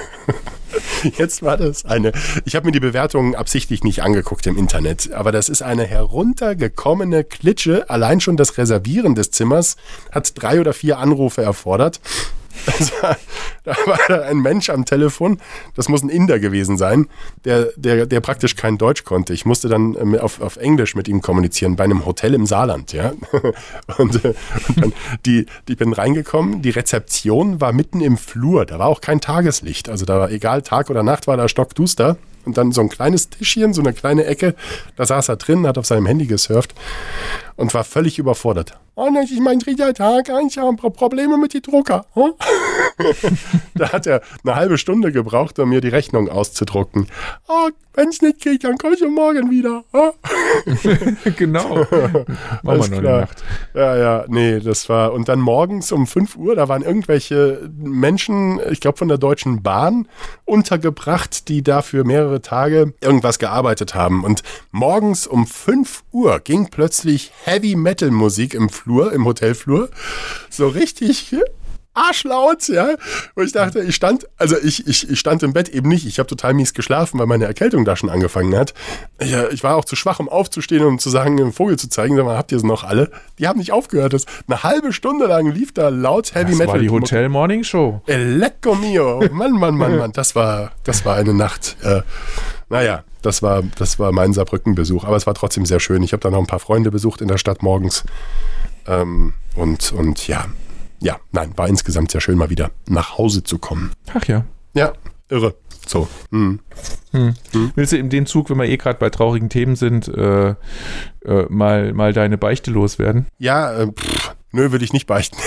B: Jetzt war das eine. Ich habe mir die Bewertungen absichtlich nicht angeguckt im Internet, aber das ist eine heruntergekommene Klitsche. Allein schon das Reservieren des Zimmers hat drei oder vier Anrufe erfordert. War, da war ein Mensch am Telefon, das muss ein Inder gewesen sein, der, der, der praktisch kein Deutsch konnte. Ich musste dann ähm, auf, auf Englisch mit ihm kommunizieren, bei einem Hotel im Saarland, ja. Und, äh, und dann, die, die, ich bin reingekommen, die Rezeption war mitten im Flur, da war auch kein Tageslicht. Also da war egal, Tag oder Nacht war da stockduster. Und dann so ein kleines Tischchen, so eine kleine Ecke, da saß er drin, hat auf seinem Handy gesurft und war völlig überfordert. Oh, das ist mein dritter Tag, ich habe Probleme mit dem Drucker. Hm? da hat er eine halbe Stunde gebraucht, um mir die Rechnung auszudrucken. Oh, wenn es nicht geht, dann komme ich morgen wieder.
A: genau.
B: Machen wir noch klar. Nacht. Ja, ja, nee, das war. Und dann morgens um 5 Uhr, da waren irgendwelche Menschen, ich glaube von der Deutschen Bahn, untergebracht, die da für mehrere Tage irgendwas gearbeitet haben. Und morgens um 5 Uhr ging plötzlich Heavy Metal Musik im Flur, im Hotelflur. So richtig arschlaut, ja. Wo ich dachte, ich stand, also ich, ich, ich stand im Bett eben nicht. Ich habe total mies geschlafen, weil meine Erkältung da schon angefangen hat. Ich, äh, ich war auch zu schwach, um aufzustehen und um zu sagen, einen Vogel zu zeigen. Sag mal, habt ihr es noch alle? Die haben nicht aufgehört. Das, eine halbe Stunde lang lief da laut Heavy das Metal. Das war
A: die Hotel Morning Show.
B: Lecco mio. Mann, Mann, Mann, Mann. Das war, das war eine Nacht. Äh, naja, das war, das war mein Saarbrücken-Besuch. Aber es war trotzdem sehr schön. Ich habe da noch ein paar Freunde besucht in der Stadt morgens. Ähm, und, und ja, ja, nein, war insgesamt sehr schön, mal wieder nach Hause zu kommen.
A: Ach ja.
B: Ja, irre. So. Hm.
A: Hm. Hm. Willst du in dem Zug, wenn wir eh gerade bei traurigen Themen sind, äh, äh, mal, mal deine Beichte loswerden?
B: Ja, äh, pff, nö, würde ich nicht beichten.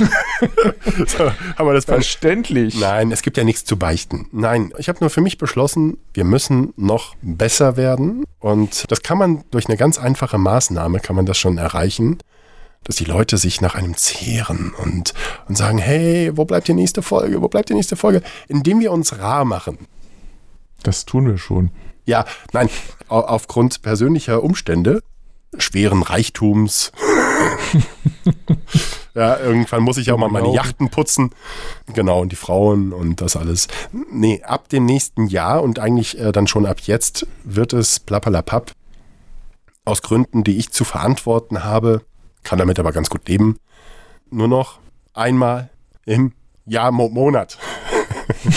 A: so, haben wir das Verständlich.
B: Nein, es gibt ja nichts zu beichten. Nein, ich habe nur für mich beschlossen, wir müssen noch besser werden. Und das kann man durch eine ganz einfache Maßnahme, kann man das schon erreichen dass die Leute sich nach einem zehren und, und sagen, hey, wo bleibt die nächste Folge? Wo bleibt die nächste Folge? Indem wir uns rar machen.
A: Das tun wir schon.
B: Ja, nein, aufgrund persönlicher Umstände, schweren Reichtums. ja, irgendwann muss ich auch mal meine. Yachten putzen. Genau, und die Frauen und das alles. Nee, ab dem nächsten Jahr und eigentlich äh, dann schon ab jetzt wird es plappalapapp. Aus Gründen, die ich zu verantworten habe, kann damit aber ganz gut leben. Nur noch einmal im Jahr, Mo Monat.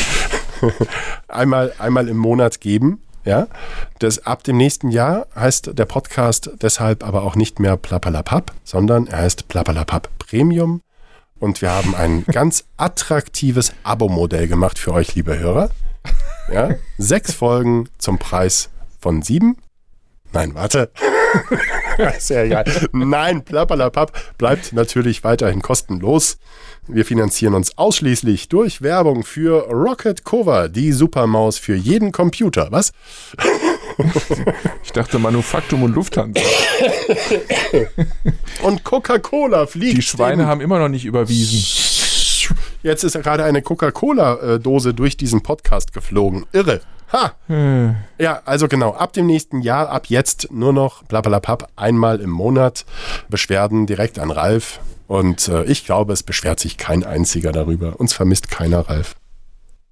B: einmal, einmal im Monat geben. Ja, das ab dem nächsten Jahr heißt der Podcast deshalb aber auch nicht mehr Plappalapap, sondern er heißt Plappalapap Premium. Und wir haben ein ganz attraktives Abo-Modell gemacht für euch, liebe Hörer. Ja, sechs Folgen zum Preis von sieben Nein, warte. Sehr geil. Nein, Plappalapapp bleibt natürlich weiterhin kostenlos. Wir finanzieren uns ausschließlich durch Werbung für Rocket Cover, die Supermaus für jeden Computer. Was?
A: Ich dachte Manufaktum und Lufthansa.
B: und Coca-Cola fliegt.
A: Die Schweine haben immer noch nicht überwiesen.
B: Jetzt ist gerade eine Coca-Cola-Dose durch diesen Podcast geflogen. Irre. Ha! Hm. Ja, also genau, ab dem nächsten Jahr, ab jetzt nur noch blablabla einmal im Monat Beschwerden direkt an Ralf. Und äh, ich glaube, es beschwert sich kein einziger darüber. Uns vermisst keiner, Ralf.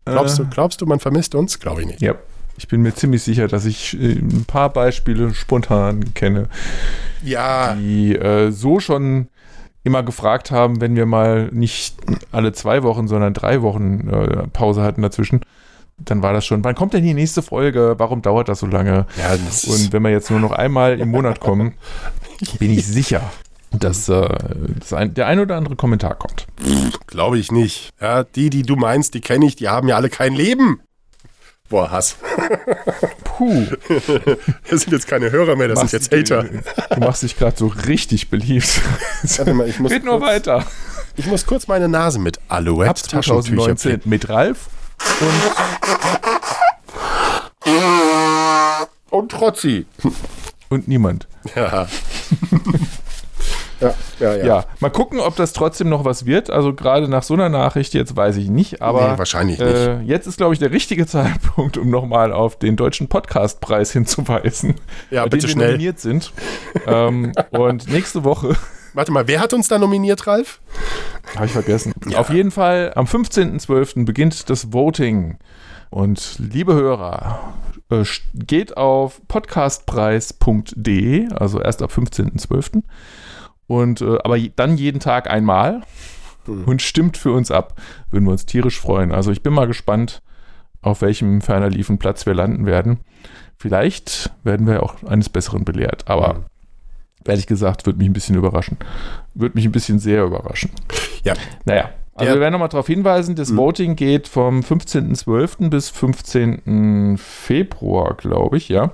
B: Glaubst, äh. du, glaubst du, man vermisst uns? Glaube ich nicht.
A: Ja. Ich bin mir ziemlich sicher, dass ich äh, ein paar Beispiele spontan kenne,
B: ja.
A: die äh, so schon immer gefragt haben, wenn wir mal nicht alle zwei Wochen, sondern drei Wochen äh, Pause hatten dazwischen, dann war das schon, wann kommt denn die nächste Folge? Warum dauert das so lange?
B: Ja,
A: das Und wenn wir jetzt nur noch einmal im Monat kommen, bin ich sicher, dass, äh, dass ein, der ein oder andere Kommentar kommt.
B: Glaube ich nicht. Ja, die, die du meinst, die kenne ich, die haben ja alle kein Leben. Boah, Hass.
A: Puh.
B: Das sind jetzt keine Hörer mehr, das sind jetzt Hater.
A: Du machst dich gerade so richtig beliebt.
B: Warte mal, ich muss
A: Red nur weiter.
B: Ich muss kurz meine Nase mit Alouette Ab
A: 2019 mit Ralf
B: und und Trotzi.
A: Und niemand.
B: Ja.
A: Ja, ja, ja. ja, mal gucken, ob das trotzdem noch was wird. Also gerade nach so einer Nachricht jetzt weiß ich nicht, aber
B: nee, wahrscheinlich nicht. Äh,
A: jetzt ist, glaube ich, der richtige Zeitpunkt, um nochmal auf den deutschen Podcastpreis hinzuweisen,
B: ja,
A: bei
B: bitte
A: dem
B: schnell.
A: wir nominiert sind. ähm, und nächste Woche.
B: Warte mal, wer hat uns da nominiert, Ralf?
A: Habe ich vergessen. Ja. Auf jeden Fall, am 15.12. beginnt das Voting. Und liebe Hörer, äh, geht auf podcastpreis.de, also erst ab 15.12. Und äh, aber dann jeden Tag einmal mhm. und stimmt für uns ab. Würden wir uns tierisch freuen. Also ich bin mal gespannt, auf welchem ferner liefen Platz wir landen werden. Vielleicht werden wir auch eines Besseren belehrt, aber mhm. Ehrlich gesagt, würde mich ein bisschen überraschen. Würde mich ein bisschen sehr überraschen.
B: Ja.
A: Naja, also ja. wir werden nochmal darauf hinweisen, das mhm. Voting geht vom 15.12. bis 15. Februar, glaube ich, ja.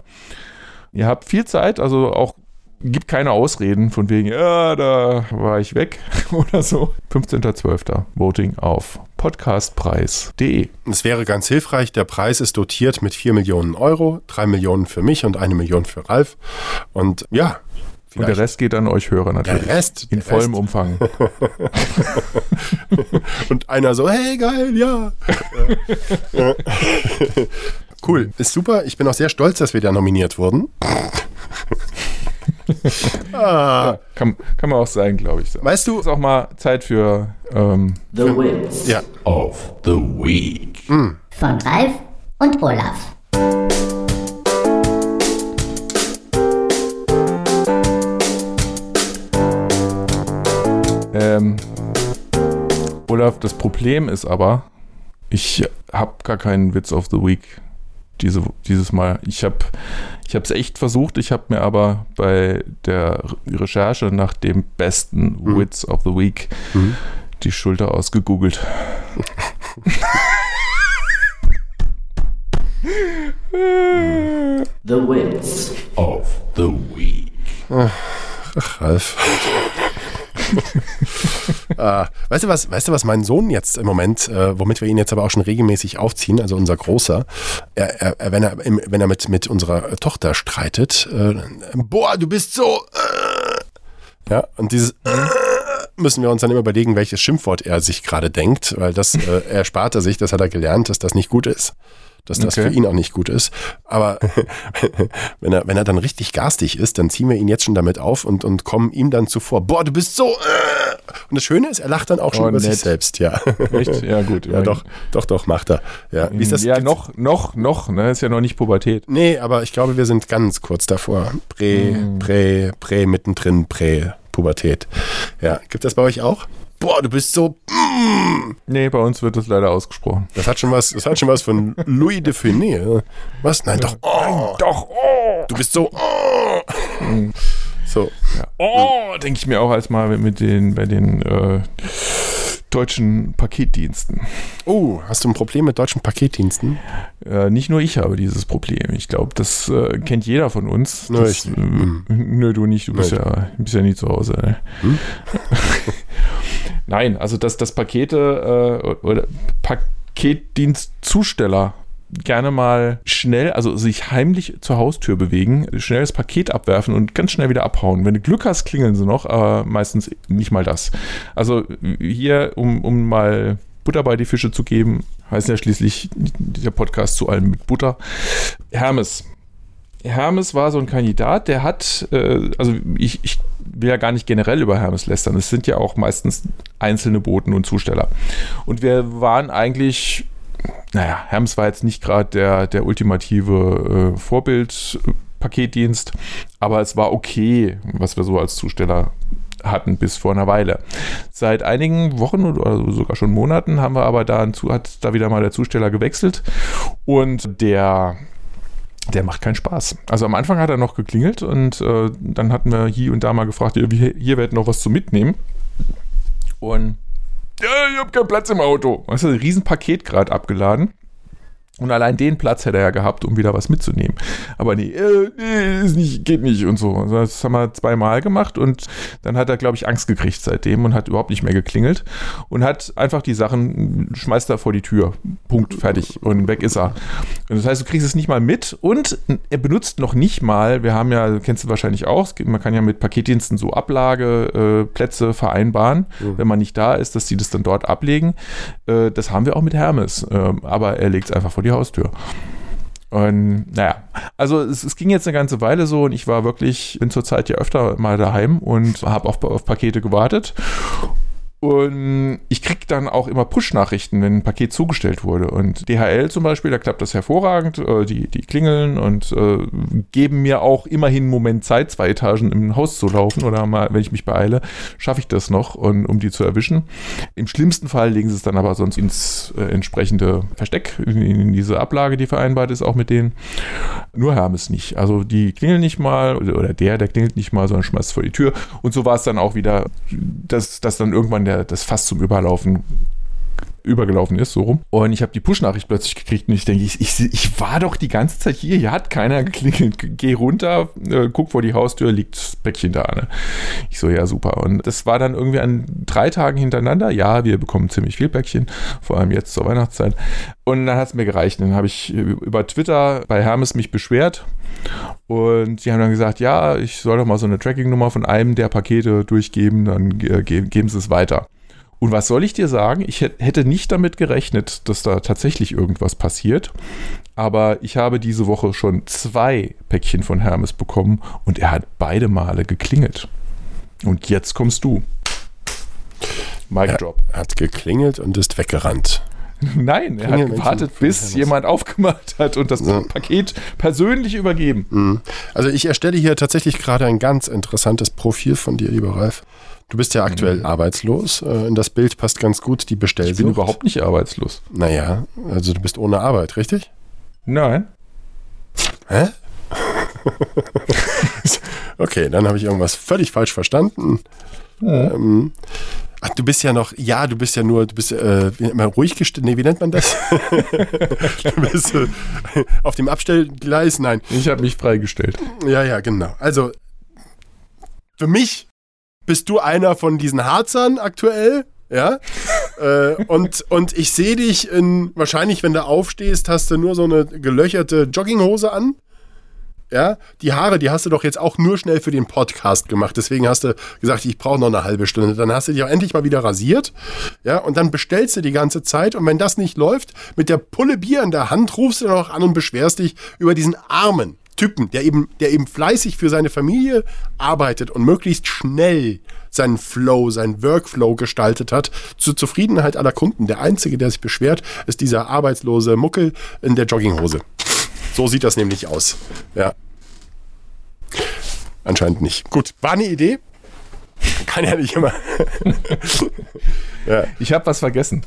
A: Ihr habt viel Zeit, also auch gibt keine Ausreden von wegen, ja, da war ich weg oder so. 15.12. Voting auf podcastpreis.de.
B: Es wäre ganz hilfreich, der Preis ist dotiert mit 4 Millionen Euro, 3 Millionen für mich und eine Million für Ralf. Und ja,
A: Vielleicht. Und der Rest geht an euch Hörer natürlich.
B: Der Rest?
A: In
B: der
A: vollem
B: Rest.
A: Umfang.
B: und einer so, hey, geil, ja. cool, ist super. Ich bin auch sehr stolz, dass wir da nominiert wurden
A: ah. ja, kann, kann man auch sein, glaube ich. So.
B: Weißt du.
A: Ist auch mal Zeit für. Ähm,
C: the Wins
B: ja.
C: of the Week.
D: Mhm. Von Ralf und Olaf.
A: Ähm, Olaf, das Problem ist aber, ich habe gar keinen Witz of the Week diese, dieses Mal. Ich habe ich es echt versucht, ich habe mir aber bei der Recherche nach dem besten mhm. Wits of the Week mhm. die Schulter ausgegoogelt.
C: the Wits of the Week.
B: Ach, Ralf. äh, weißt, du was, weißt du, was mein Sohn jetzt im Moment, äh, womit wir ihn jetzt aber auch schon regelmäßig aufziehen, also unser Großer, er, er, wenn er, wenn er mit, mit unserer Tochter streitet, äh, boah, du bist so. Äh, ja, und dieses äh, müssen wir uns dann immer überlegen, welches Schimpfwort er sich gerade denkt, weil das äh, erspart er sich, das hat er gelernt, dass das nicht gut ist dass das okay. für ihn auch nicht gut ist. Aber wenn er, wenn er dann richtig garstig ist, dann ziehen wir ihn jetzt schon damit auf und, und kommen ihm dann zuvor. Boah, du bist so. Äh. Und das Schöne ist, er lacht dann auch schon oh, über nett. sich selbst, ja.
A: Echt? Ja, gut.
B: ja, doch, doch, doch, macht er. Ja,
A: Wie ist das? ja noch, noch, noch, ne? Ist ja noch nicht Pubertät.
B: Nee, aber ich glaube, wir sind ganz kurz davor. Prä, mm. Prä, Prä, mittendrin, Prä, Pubertät. Ja, gibt das bei euch auch? Boah, du bist so. Mm.
A: Nee, bei uns wird das leider ausgesprochen.
B: Das hat schon was, das hat schon was von Louis de Funès. Was? Nein, doch.
A: Oh. Nein, doch. Oh.
B: Du bist so. Oh.
A: So. Ja. Oh, denke ich mir auch als mal mit den, bei den äh, deutschen Paketdiensten.
B: Oh, hast du ein Problem mit deutschen Paketdiensten?
A: Äh, nicht nur ich habe dieses Problem. Ich glaube, das äh, kennt jeder von uns.
B: Nö,
A: das,
B: ich-
A: äh,
B: hm.
A: Nö, du nicht. Du bist, ja, bist ja nie zu Hause. Ne?
B: Hm?
A: Nein, also dass, dass Pakete äh, oder Paketdienstzusteller gerne mal schnell, also sich heimlich zur Haustür bewegen, schnell das Paket abwerfen und ganz schnell wieder abhauen. Wenn du Glück hast, klingeln sie noch, aber meistens nicht mal das. Also hier, um, um mal Butter bei die Fische zu geben, heißt ja schließlich dieser Podcast zu allem mit Butter. Hermes. Hermes war so ein Kandidat, der hat, äh, also ich, ich will ja gar nicht generell über Hermes lästern, es sind ja auch meistens einzelne Boten und Zusteller. Und wir waren eigentlich, naja, Hermes war jetzt nicht gerade der, der ultimative äh, Vorbild-Paketdienst, aber es war okay, was wir so als Zusteller hatten bis vor einer Weile. Seit einigen Wochen oder sogar schon Monaten haben wir aber da, hat da wieder mal der Zusteller gewechselt und der der macht keinen Spaß. Also am Anfang hat er noch geklingelt und äh, dann hatten wir hier und da mal gefragt, wie- hier wird noch was zu mitnehmen. Und ja, ich habe keinen Platz im Auto. Weißt du, ein Riesenpaket gerade abgeladen. Und allein den Platz hätte er ja gehabt, um wieder was mitzunehmen. Aber nee, äh, nee ist nicht, geht nicht und so. Also Das haben wir zweimal gemacht und dann hat er, glaube ich, Angst gekriegt seitdem und hat überhaupt nicht mehr geklingelt und hat einfach die Sachen, schmeißt er vor die Tür. Punkt, fertig. Und weg ist er. Und das heißt, du kriegst es nicht mal mit und er benutzt noch nicht mal, wir haben ja, kennst du wahrscheinlich auch, man kann ja mit Paketdiensten so Ablageplätze äh, vereinbaren, wenn man nicht da ist, dass die das dann dort ablegen. Äh, das haben wir auch mit Hermes, ähm, aber er legt es einfach vor die Haustür. Und naja, also es, es ging jetzt eine ganze Weile so und ich war wirklich, bin zurzeit ja öfter mal daheim und habe auf, auf Pakete gewartet. Und ich kriege dann auch immer Push-Nachrichten, wenn ein Paket zugestellt wurde. Und DHL zum Beispiel, da klappt das hervorragend. Äh, Die, die klingeln und äh, geben mir auch immerhin einen Moment Zeit, zwei Etagen im Haus zu laufen. Oder mal, wenn ich mich beeile, schaffe ich das noch, und, um die zu erwischen. Im schlimmsten Fall legen sie es dann aber sonst ins äh, entsprechende Versteck, in, in diese Ablage, die vereinbart ist, auch mit denen. Nur Hermes nicht. Also die klingeln nicht mal, oder der, der klingelt nicht mal, sondern schmeißt es vor die Tür. Und so war es dann auch wieder, dass, dass dann irgendwann der, das Fass zum Überlaufen übergelaufen ist, so rum. Und ich habe die Push-Nachricht plötzlich gekriegt und ich denke, ich, ich, ich war doch die ganze Zeit hier, hier hat keiner geklingelt. Geh runter, äh, guck vor die Haustür, liegt das Päckchen da. Ne? Ich so, ja, super. Und das war dann irgendwie an drei Tagen hintereinander. Ja, wir bekommen ziemlich viel Päckchen, vor allem jetzt zur Weihnachtszeit. Und dann hat es mir gereicht. Dann habe ich über Twitter bei Hermes mich beschwert. Und sie haben dann gesagt, ja, ich soll doch mal so eine Tracking-Nummer von einem der Pakete durchgeben, dann äh, ge geben sie es weiter. Und was soll ich dir sagen? Ich hätt- hätte nicht damit gerechnet, dass da tatsächlich irgendwas passiert. Aber ich habe diese Woche schon zwei Päckchen von Hermes bekommen und er hat beide Male geklingelt. Und jetzt kommst du. Mic
B: Er
A: Drop.
B: hat geklingelt und ist weggerannt.
A: Nein, er hat gewartet, bis jemand aufgemacht hat und das
B: Ja.
A: Paket persönlich übergeben.
B: Mhm. Also ich erstelle hier tatsächlich gerade ein ganz interessantes Profil von dir, lieber Ralf. Du bist ja aktuell arbeitslos. Äh, In das Bild passt ganz gut die
A: Ich bin
B: Bestellsucht.
A: überhaupt nicht arbeitslos.
B: Naja, also du bist ohne Arbeit, richtig?
A: Nein.
B: Hä? okay, dann habe ich irgendwas völlig falsch verstanden. Ähm, ach, du bist ja noch, ja, du bist ja nur, du bist äh, man, ruhig gestellt, nee, wie nennt man das? du bist äh, auf dem Abstellgleis, nein.
A: Ich habe mich freigestellt.
B: Ja, ja, genau. Also, für mich bist du einer von diesen Harzern aktuell, ja? äh, und, und ich sehe dich in, wahrscheinlich, wenn du aufstehst, hast du nur so eine gelöcherte Jogginghose an. Ja, die Haare, die hast du doch jetzt auch nur schnell für den Podcast gemacht. Deswegen hast du gesagt, ich brauche noch eine halbe Stunde. Dann hast du dich auch endlich mal wieder rasiert. Ja, und dann bestellst du die ganze Zeit. Und wenn das nicht läuft, mit der Pulle Bier in der Hand rufst du dann noch an und beschwerst dich über diesen armen Typen, der eben, der eben fleißig für seine Familie arbeitet und möglichst schnell seinen Flow, seinen Workflow gestaltet hat, zur Zufriedenheit aller Kunden. Der Einzige, der sich beschwert, ist dieser arbeitslose Muckel in der Jogginghose. So sieht das nämlich aus. Ja. Anscheinend nicht. Gut, war eine Idee. Kann ja nicht immer. ja.
A: Ich habe was vergessen.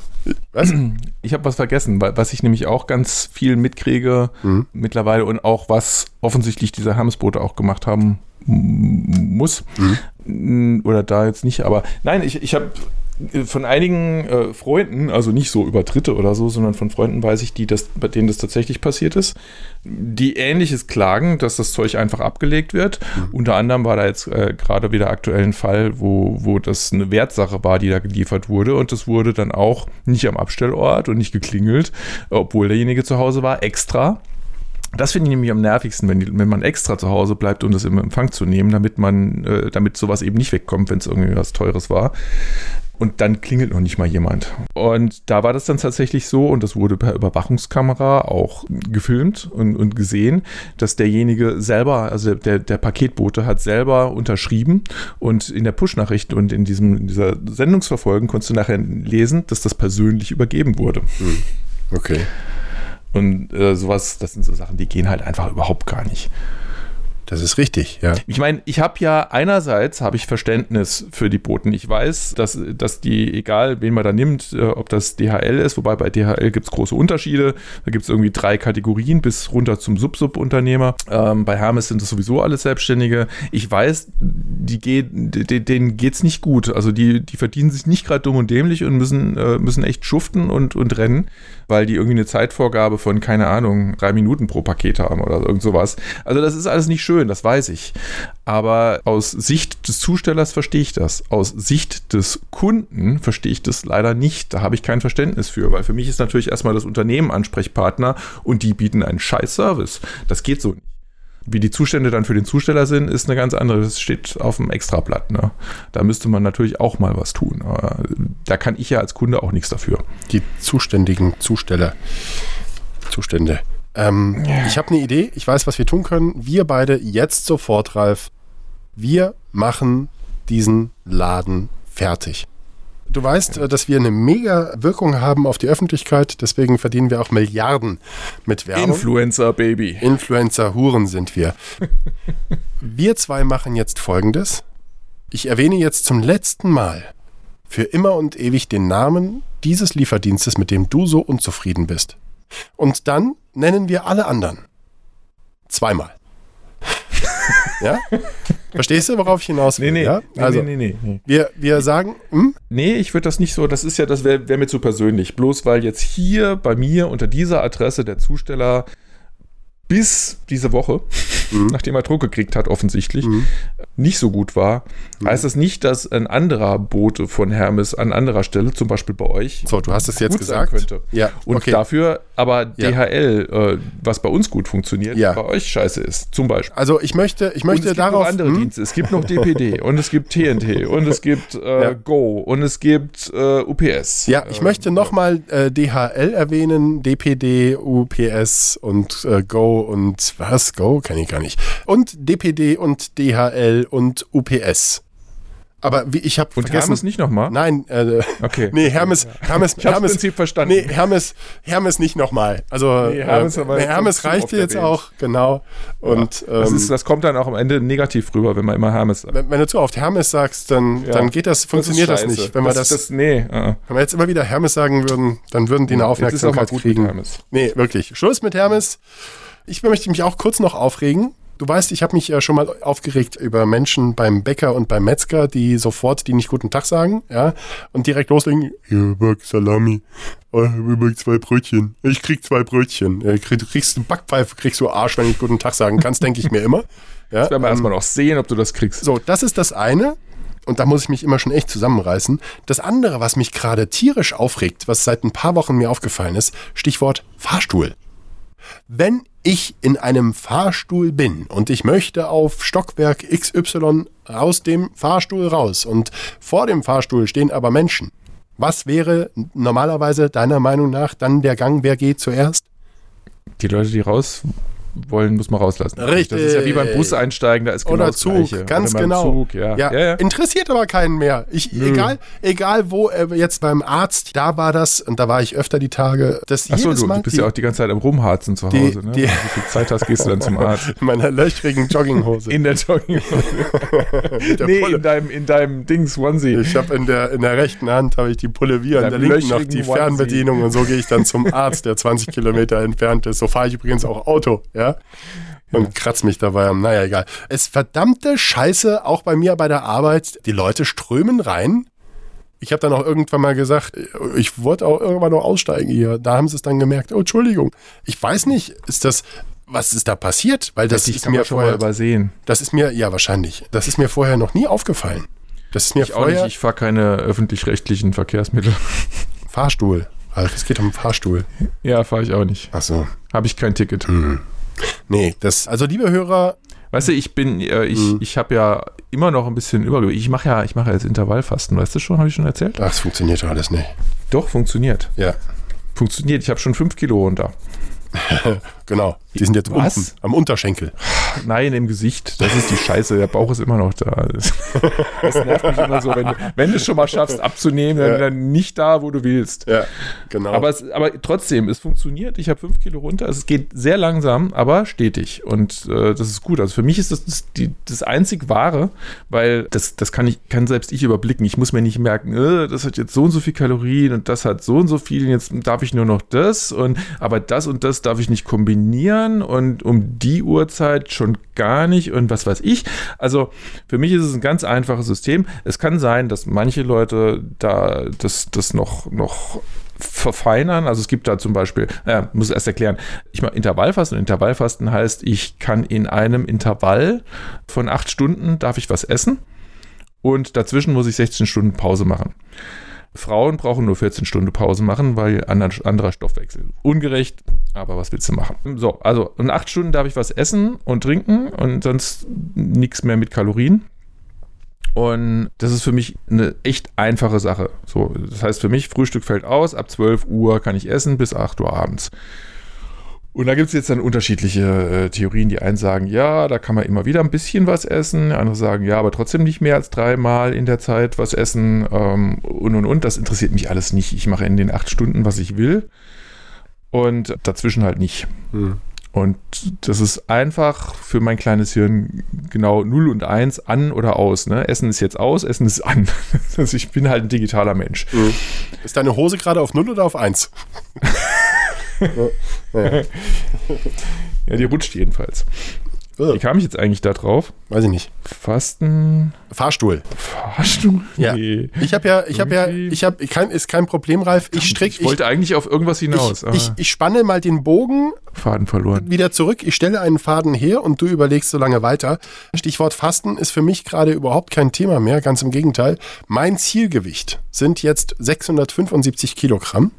B: Was?
A: Ich habe was vergessen, wa- was ich nämlich auch ganz viel mitkriege
B: Mhm.
A: mittlerweile und auch was offensichtlich diese Hermesboote auch gemacht haben muss.
B: Mhm.
A: Oder da jetzt nicht, aber nein, ich, ich habe von einigen äh, Freunden, also nicht so über Dritte oder so, sondern von Freunden weiß ich, die das, bei denen das tatsächlich passiert ist, die ähnliches klagen, dass das Zeug einfach abgelegt wird.
B: Mhm.
A: Unter anderem war da jetzt äh, gerade wieder aktuell ein Fall, wo, wo das eine Wertsache war, die da geliefert wurde und das wurde dann auch nicht am Abstellort und nicht geklingelt, obwohl derjenige zu Hause war, extra. Das finde ich nämlich am nervigsten, wenn, die, wenn man extra zu Hause bleibt, um das im Empfang zu nehmen, damit man, äh, damit sowas eben nicht wegkommt, wenn es irgendwie was Teures war. Und dann klingelt noch nicht mal jemand. Und da war das dann tatsächlich so, und das wurde per Überwachungskamera auch gefilmt und, und gesehen, dass derjenige selber, also der, der Paketbote hat selber unterschrieben und in der Push-Nachricht und in, diesem, in dieser Sendungsverfolgen konntest du nachher lesen, dass das persönlich übergeben wurde.
B: Okay.
A: Und äh, sowas, das sind so Sachen, die gehen halt einfach überhaupt gar nicht.
B: Das ist richtig, ja.
A: Ich meine, ich habe ja einerseits habe ich Verständnis für die Boten. Ich weiß, dass, dass die, egal wen man da nimmt, äh, ob das DHL ist, wobei bei DHL gibt es große Unterschiede. Da gibt es irgendwie drei Kategorien bis runter zum Sub-Sub-Unternehmer. Ähm, bei Hermes sind es sowieso alles Selbstständige. Ich weiß, die geht, de- denen geht es nicht gut. Also die, die verdienen sich nicht gerade dumm und dämlich und müssen, äh, müssen echt schuften und, und rennen, weil die irgendwie eine Zeitvorgabe von, keine Ahnung, drei Minuten pro Paket haben oder irgend sowas. Also das ist alles nicht schön, das weiß ich. Aber aus Sicht des Zustellers verstehe ich das. Aus Sicht des Kunden verstehe ich das leider nicht. Da habe ich kein Verständnis für, weil für mich ist natürlich erstmal das Unternehmen Ansprechpartner und die bieten einen scheiß Service. Das geht so nicht. Wie die Zustände dann für den Zusteller sind, ist eine ganz andere. Das steht auf dem Extrablatt. Ne? Da müsste man natürlich auch mal was tun. Da kann ich ja als Kunde auch nichts dafür.
B: Die zuständigen Zusteller. Zustände. Ähm, Ich habe eine Idee. Ich weiß, was wir tun können. Wir beide jetzt sofort, Ralf. Wir machen diesen Laden fertig. Du weißt, äh, dass wir eine mega Wirkung haben auf die Öffentlichkeit. Deswegen verdienen wir auch Milliarden mit Werbung.
A: Influencer, Baby.
B: Influencer-Huren sind wir. wir zwei machen jetzt Folgendes. Ich erwähne jetzt zum letzten Mal für immer und ewig den Namen dieses Lieferdienstes, mit dem du so unzufrieden bist. Und dann nennen wir alle anderen. Zweimal. ja? Verstehst du, worauf ich hinaus will?
A: Nee, nee,
B: ja?
A: nee,
B: Also,
A: nee, nee, nee.
B: Wir, wir sagen, hm,
A: Nee, ich würde das nicht so, das ist ja, das wäre wär mir zu persönlich. Bloß weil jetzt hier bei mir unter dieser Adresse der Zusteller bis diese Woche, nachdem er Druck gekriegt hat, offensichtlich, nicht so gut war, heißt das nicht, dass ein anderer Bote von Hermes an anderer Stelle, zum Beispiel bei euch,
B: so, du hast es jetzt gesagt.
A: könnte.
B: Ja,
A: Und
B: okay.
A: dafür aber
B: Ja.
A: DHL, äh, was bei uns gut funktioniert,
B: Ja.
A: bei euch scheiße ist, zum Beispiel.
B: Also ich möchte, ich
A: Und
B: möchte
A: es gibt
B: darauf.
A: noch andere
B: hm?
A: Dienste. Es gibt noch DPD und es gibt TNT und es gibt äh,
B: Ja.
A: Go und es gibt äh, UPS.
B: Ja, ich
A: Äh,
B: möchte nochmal äh, DHL erwähnen, DPD, UPS und äh, Go und was? Go? Kann ich gar nicht. Und DPD und DHL und UPS. Aber wie, ich habe
A: Und
B: vergessen.
A: Hermes nicht nochmal?
B: Nein, äh,
A: Okay.
B: nee, Hermes, Hermes,
A: Ich
B: Hermes,
A: Prinzip verstanden.
B: Nee, Hermes, Hermes nicht nochmal. Also
A: Nee, Hermes
B: äh,
A: haben wir
B: nee, Hermes reicht dir jetzt
A: erwähnt.
B: auch, genau. Und
A: Das,
B: ähm,
A: ist, das kommt dann auch am Ende negativ rüber, wenn man immer Hermes sagt.
B: wenn, wenn du zu oft Hermes sagst, dann,
A: Ja.
B: dann geht das, funktioniert das,
A: scheiße.
B: nicht. Wenn wir das,
A: das, nee, äh.
B: wenn wir jetzt immer wieder Hermes sagen würden, dann würden die eine
A: Jetzt ist auch mal
B: Aufmerksamkeit
A: gut mit
B: kriegen.
A: Hermes.
B: Nee, wirklich. Schluss mit Hermes. Ich möchte mich auch kurz noch aufregen. Du weißt, ich habe mich ja schon mal aufgeregt über Menschen beim Bäcker und beim Metzger, die sofort die nicht guten Tag sagen, ja, und direkt loslegen. Ja, Back Salami. Oh, ich mag zwei Brötchen. Ich krieg zwei Brötchen. Ja, krieg- Du kriegst eine Backpfeife, kriegst du Arsch, wenn ich guten Tag sagen kannst, denke ich mir immer. Ja,
A: Werden wir
B: ähm,
A: erstmal noch sehen, ob du das kriegst.
B: so, das ist das eine. Und da muss ich mich immer schon echt zusammenreißen. Das andere, was mich gerade tierisch aufregt, was seit ein paar Wochen mir aufgefallen ist, Stichwort Fahrstuhl. Wenn ich in einem Fahrstuhl bin und ich möchte auf Stockwerk XY aus dem Fahrstuhl raus. Und vor dem Fahrstuhl stehen aber Menschen, was wäre normalerweise deiner Meinung nach dann der Gang, wer geht zuerst?
A: Die Leute, die raus wollen, muss man rauslassen.
B: Richtig.
A: Das ist ja wie beim Bus einsteigen, da ist genau
B: Oder Zug,
A: Gleiche.
B: ganz
A: Oder
B: genau.
A: Zug, ja. Ja, ja.
B: Interessiert aber keinen mehr. Ich, egal, egal wo, äh, jetzt beim Arzt, da war das, und da war ich öfter die Tage, das
A: Achso,
B: jedes
A: du,
B: Mal
A: du bist
B: die,
A: ja auch die ganze Zeit am Rumharzen zu
B: die-
A: Hause. ne?
B: die-
A: Wie viel Zeit hast, gehst du dann zum Arzt.
B: in meiner löchrigen Jogginghose.
A: In der Jogging.
B: mit der
A: nee,
B: Pulle.
A: in deinem, in deinem Dings Onesie.
B: Ich habe in der, in der rechten Hand habe ich die Pulle wie, in der linken noch die
A: Onesie.
B: Fernbedienung und so gehe ich dann zum Arzt, der 20 Kilometer entfernt ist. So fahre ich übrigens auch Auto, ja. Und kratz mich dabei am, naja, egal. Es verdammte Scheiße, auch bei mir bei der Arbeit, die Leute strömen rein Ich habe dann auch irgendwann mal gesagt, ich wollte auch irgendwann noch aussteigen hier. Da haben sie es dann gemerkt. Oh, Entschuldigung. Ich weiß nicht, ist das, was ist da passiert? Weil das
A: ich
B: ist mir vorher,
A: übersehen.
B: das ist mir, ja wahrscheinlich, das ist mir vorher noch nie aufgefallen. Das ist mir
A: Ich auch nicht,
B: vorher,
A: ich fahre keine öffentlich-rechtlichen Verkehrsmittel.
B: Fahrstuhl. Ralf, es geht um Fahrstuhl.
A: ja, fahre ich auch nicht.
B: Ach so.
A: Habe ich kein Ticket.
B: Nee, das, also liebe Hörer,
A: Weißt du, ich bin, äh, ich,
B: Mhm.
A: ich habe ja immer noch ein bisschen Übergewicht. Ich mache ja, ich mache ja jetzt Intervallfasten, weißt du schon, habe ich schon erzählt?
B: ach, es funktioniert doch alles nicht.
A: Doch, funktioniert.
B: Ja,
A: Funktioniert. Ich habe schon fünf Kilo runter.
B: genau. Die sind jetzt
A: Was?
B: unten, am Unterschenkel.
A: Nein, im Gesicht. Das ist die Scheiße. Der Bauch ist immer noch da. Das, nervt mich immer so, wenn du, wenn du es schon mal schaffst abzunehmen, dann,
B: Ja.
A: dann nicht da, wo du willst.
B: Ja, genau.
A: Aber, es, aber trotzdem, es funktioniert. Ich habe fünf Kilo runter. Es geht sehr langsam, aber stetig. Und äh, das ist gut. Also für mich ist das das, die, das einzig Wahre, weil das, das kann, ich, kann selbst ich überblicken. Ich muss mir nicht merken, äh, das hat jetzt so und so viel Kalorien und das hat so und so viel. Jetzt darf ich nur noch das. Und, aber das und das darf ich nicht kombinieren. Und um die Uhrzeit schon gar nicht. Und was weiß ich. Also für mich ist es ein ganz einfaches System. Es kann sein, dass manche Leute da das, das noch, noch verfeinern. Also es gibt da zum Beispiel, naja, muss erst erklären, ich mache Intervallfasten. Intervallfasten heißt, ich kann in einem Intervall von acht Stunden darf ich was essen und dazwischen muss ich 16 Stunden Pause machen. Frauen brauchen nur 14 Stunden Pause machen, weil ander, anderer Stoffwechsel. Ungerecht, aber was willst du machen? So, also in acht Stunden darf ich was essen und trinken und sonst nichts mehr mit Kalorien. Und das ist für mich eine echt einfache Sache. So, das heißt für mich, Frühstück fällt aus, ab 12 Uhr kann ich essen bis 8 Uhr abends. Und da gibt es jetzt dann unterschiedliche äh, Theorien. Die einen sagen, ja, da kann man immer wieder ein bisschen was essen. Andere sagen, ja, aber trotzdem nicht mehr als dreimal in der Zeit was essen. Ähm, und und und. Das interessiert mich alles nicht. Ich mache in den acht Stunden, was ich will. Und dazwischen halt nicht.
B: Hm.
A: Und das ist einfach für mein kleines Hirn genau 0 und 1 an oder aus. Ne? Essen ist jetzt aus, Essen ist an. Also ich bin halt ein digitaler Mensch.
B: Ist deine Hose gerade auf 0 oder auf 1?
A: Ja, die rutscht jedenfalls. Wie kam ich jetzt eigentlich da drauf?
B: Weiß ich nicht.
A: Fasten,
B: Fahrstuhl.
A: Fahrstuhl?
B: Ja.
A: Nee.
B: Ich habe ja, ich habe ja, ich habe, kein, ist kein Problem, Ralf. Ich stricke,
A: Ich wollte eigentlich auf irgendwas hinaus,
B: ich, ich, ich spanne mal den Bogen
A: Faden verloren.
B: wieder zurück. Ich stelle einen Faden her und du überlegst so lange weiter. Stichwort Fasten ist für mich gerade überhaupt kein Thema mehr. Ganz im Gegenteil. Mein Zielgewicht sind jetzt 675 Kilogramm.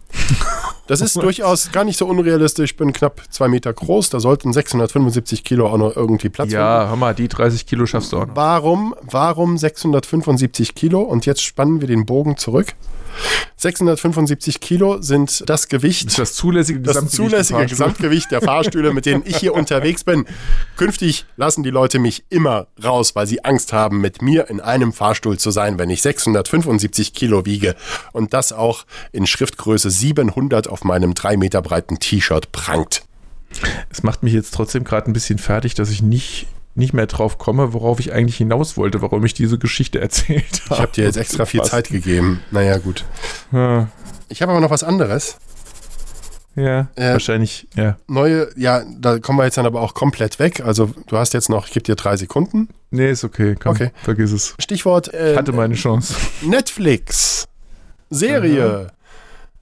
B: Das ist durchaus gar nicht so unrealistisch. Ich bin knapp zwei Meter groß. Da sollten 675 Kilo auch noch irgendwie Platz finden.
A: Ja, Hammer, die 30 Kilo schaffst du auch noch.
B: Warum, warum 675 Kilo? Und jetzt spannen wir den Bogen zurück. 675 Kilo sind das Gewicht,
A: Das zulässige
B: das
A: Gesamtgewicht
B: zulässige. Gesamtgewicht der Fahrstühle, mit denen ich hier unterwegs bin. Künftig lassen die Leute mich immer raus, weil sie Angst haben, mit mir in einem Fahrstuhl zu sein, wenn ich 675 Kilo wiege. Und das auch in Schriftgröße 700 auf meinem drei Meter breiten T-Shirt prangt.
A: Es macht mich jetzt trotzdem gerade ein bisschen fertig, dass ich nicht, nicht mehr drauf komme, worauf ich eigentlich hinaus wollte, warum ich diese Geschichte erzählt habe.
B: Ich habe dir jetzt extra viel Zeit gegeben. Naja, gut.
A: Ja,
B: Ich habe aber noch was anderes.
A: ja
B: Äh,
A: wahrscheinlich, ja.
B: Neue, ja, da kommen wir jetzt dann aber auch komplett weg. Also du hast jetzt noch, ich gebe dir drei Sekunden.
A: Nee, ist okay, komm,
B: Okay.
A: vergiss es.
B: Stichwort äh,
A: Hatte meine Chance.
B: Netflix. Serie.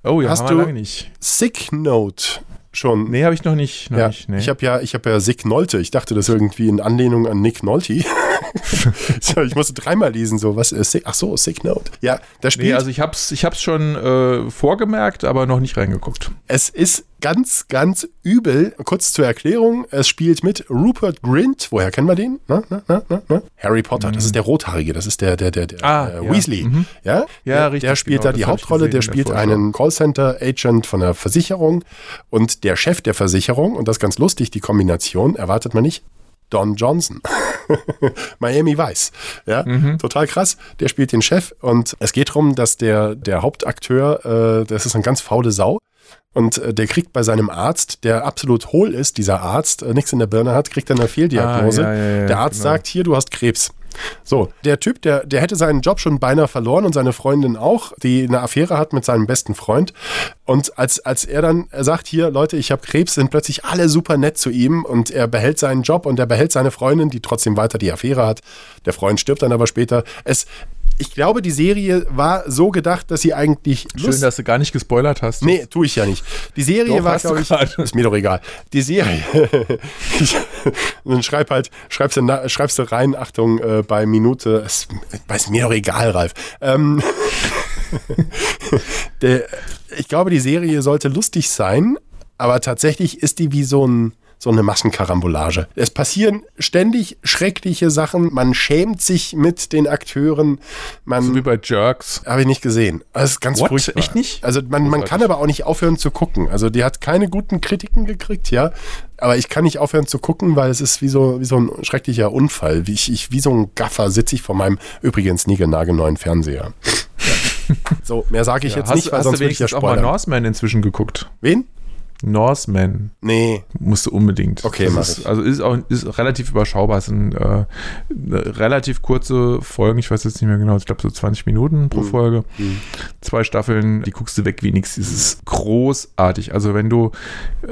A: Oh ja,
B: Hast du-
A: lange nicht.
B: Sick Note schon.
A: Nee, habe ich noch nicht. Noch
B: ja,
A: nicht nee.
B: Ich habe ja, ich habe ja Sick Nolte. Ich dachte, das ist irgendwie in Anlehnung an Nick Nolte. ich musste dreimal lesen, so was ist Sick. Ach so, Sick Note. Ja, da spielt.
A: nee, also ich hab's, ich hab's schon äh, vorgemerkt, aber noch nicht reingeguckt.
B: Es ist ganz, ganz übel. Kurz zur Erklärung. Es spielt mit Rupert Grint. Woher kennen wir den? Na, na, na? Harry Potter. Das ist der Rothaarige. Das ist der, der, der, der
A: Mhm. Ah,
B: äh,
A: ja.
B: Weasley.
A: Mhm.
B: Ja,
A: Ja,
B: der,
A: richtig,
B: Der spielt
A: genau.
B: da die Hauptrolle.
A: gesehen
B: Der spielt
A: Vorschau.
B: einen Callcenter-Agent von der Versicherung. Und der Chef der Versicherung, und das ist ganz lustig, die Kombination, erwartet man nicht, Don Johnson. Miami Vice. Ja,
A: Mhm.
B: total krass. Der spielt den Chef und es geht darum, dass der, der Hauptakteur, äh, das ist eine ganz faule Sau. Und äh, der kriegt bei seinem Arzt, der absolut hohl ist, dieser Arzt, äh, nichts in der Birne hat, kriegt dann eine Fehldiagnose.
A: Ah, ja, ja, ja,
B: der Arzt
A: genau.
B: sagt, hier, du hast Krebs. So, der Typ, der, der hätte seinen Job schon beinahe verloren und seine Freundin auch, die eine Affäre hat mit seinem besten Freund. Und als, als er dann sagt, hier, Leute, ich habe Krebs, sind plötzlich alle super nett zu ihm und er behält seinen Job und er behält seine Freundin, die trotzdem weiter die Affäre hat. Der Freund stirbt dann aber später. Es, ich glaube, die Serie war so gedacht, dass sie eigentlich
A: Schön, dass du gar nicht gespoilert hast.
B: Nee, tue ich ja nicht. Die Serie
A: Doch,
B: war, glaube ich,
A: gerade.
B: ist mir doch egal. Die Serie, ich, dann schreib halt, schreibst du, schreibst du rein, Achtung, äh, bei Minute, es, ist mir doch egal, Ralf. Ähm, der, ich glaube, die Serie sollte lustig sein, aber tatsächlich ist die wie so ein so eine Massenkarambolage. Es passieren ständig schreckliche Sachen. Man schämt sich mit den Akteuren. Man
A: So wie bei Jerks.
B: habe ich nicht gesehen. Das ist ganz
A: What?
B: furchtbar.
A: Echt nicht?
B: Also man, man kann aber auch nicht aufhören zu gucken. Also die hat keine guten Kritiken gekriegt, ja. Aber ich kann nicht aufhören zu gucken, weil es ist wie so, wie so ein schrecklicher Unfall. Wie, ich, ich, wie so ein Gaffer sitze ich vor meinem übrigens niegelnagelneuen Fernseher. so, mehr sage ich jetzt
A: hast
B: nicht, weil
A: hast
B: sonst
A: du
B: ich ja
A: wenigstens auch mal. Norseman inzwischen geguckt?
B: Wen?
A: Norseman
B: Nee.
A: musst du unbedingt.
B: Okay,
A: das
B: mach
A: ist,
B: ich.
A: Also ist auch ist relativ überschaubar. Es sind äh, relativ kurze Folgen. Ich weiß jetzt nicht mehr genau. Ich glaube so 20 Minuten
B: Mhm.
A: pro Folge. Zwei Staffeln. Die guckst du weg wie nix. Es ist großartig. Also wenn du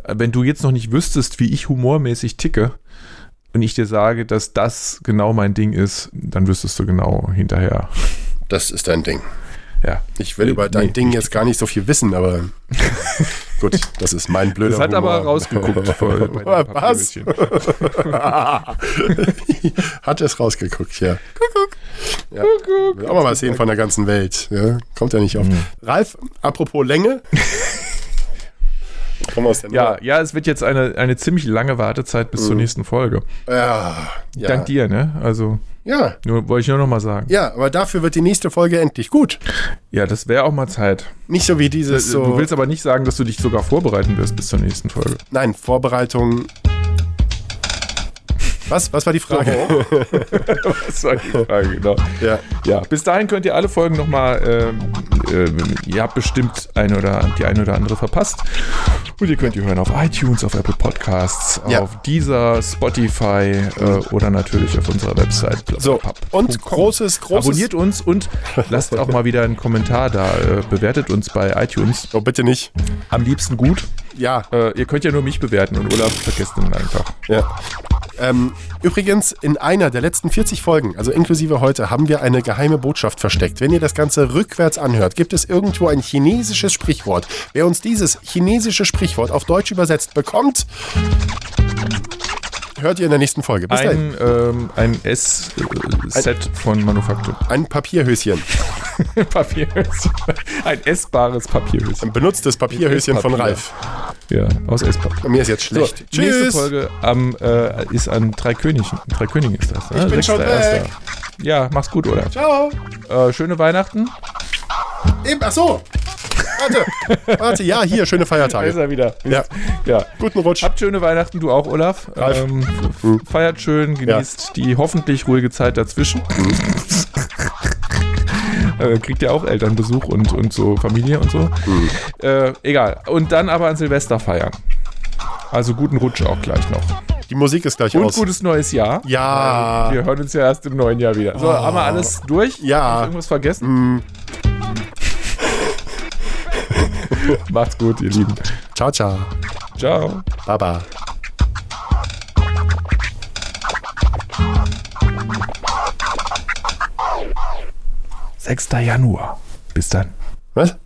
A: wenn du jetzt noch nicht wüsstest, wie ich humormäßig ticke und ich dir sage, dass das genau mein Ding ist, dann wüsstest du genau hinterher.
B: Das ist dein Ding.
A: Ja.
B: Ich will über dein
A: Nee,
B: Ding jetzt gar nicht so viel wissen, aber gut, das ist mein blöder
A: Das hat aber
B: Humor.
A: rausgeguckt. vor- bei den
B: Was? Hat es rausgeguckt, ja. Kuckuck. Ja. Will auch mal was sehen von der ganzen Welt. Ja. Kommt ja nicht auf.
A: Mhm.
B: Ralf, apropos Länge. Komm aus der
A: Ja, ja, es wird jetzt eine, eine ziemlich lange Wartezeit bis zur nächsten Folge.
B: Ja, Mhm. ja.
A: Dank dir, ne? Also,
B: ja.
A: nur, wollte ich nur noch mal sagen.
B: Ja, aber dafür wird die nächste Folge endlich gut.
A: Ja, das wäre auch mal Zeit.
B: Nicht so wie dieses so.
A: Du willst aber nicht sagen, dass du dich sogar vorbereiten wirst bis zur nächsten Folge.
B: Nein, Vorbereitung. Was? Was war die Frage?
A: Das war die Frage, genau.
B: Ja.
A: Ja, bis dahin könnt ihr alle Folgen nochmal, ähm, ähm, ihr habt bestimmt eine oder die eine oder andere verpasst. Und ihr könnt die hören auf iTunes, auf Apple Podcasts,
B: Ja.
A: auf Deezer, Spotify äh, oder natürlich auf unserer Website.
B: So, und großes, großes.
A: Abonniert uns und lasst auch mal wieder einen Kommentar da. Äh, bewertet uns bei iTunes.
B: Oh, bitte nicht.
A: Am liebsten gut.
B: Ja,
A: Äh, ihr könnt ja nur mich bewerten und Olaf vergesst ihn einfach.
B: Ja. Ähm, übrigens, in einer der letzten 40 Folgen, also inklusive heute, haben wir eine geheime Botschaft versteckt. Wenn ihr das Ganze rückwärts anhört, gibt es irgendwo ein chinesisches Sprichwort. Wer uns dieses chinesische Sprichwort auf Deutsch übersetzt bekommt, hört ihr in der nächsten Folge. Bis dahin.
A: Ein, ähm, ein S-Set von Manufaktur.
B: Ein Papierhöschen.
A: Papierhöschen. Ein essbares Papierhöschen.
B: Ein benutztes Papierhöschen von
A: Esspapier.
B: Ralf.
A: Ja, aus Esspapier.
B: Bei mir ist jetzt
A: So,
B: schlecht.
A: die nächste Folge am, äh, ist an drei Königen. Drei Königen ist das. Ne?
B: Ich bin schon
A: 6.1..
B: weg.
A: Ja, mach's gut, oder?
B: Ciao.
A: Äh, schöne Weihnachten.
B: Eben, ach so. Warte. Warte, ja, hier, schöne
A: Da ist
B: Feiertage.
A: er wieder.
B: Ja.
A: ja.
B: Guten Rutsch.
A: Habt schöne Weihnachten, du auch, Olaf. Ähm, f- feiert schön, genießt die hoffentlich ruhige Zeit dazwischen. äh, kriegt ja auch Elternbesuch und, und so Familie und so. Äh, egal. Und dann aber an Silvester feiern. Also guten Rutsch auch gleich noch.
B: Die Musik ist gleich
A: Und
B: aus.
A: gutes neues Jahr.
B: Ja.
A: Wir hören uns ja erst im neuen Jahr wieder. So, haben wir alles durch?
B: Ja.
A: Hab ich irgendwas vergessen? Macht's gut, ihr Lieben.
B: Ciao, ciao.
A: Ciao.
B: Baba.
A: Sechster Januar. Bis dann.
B: Was?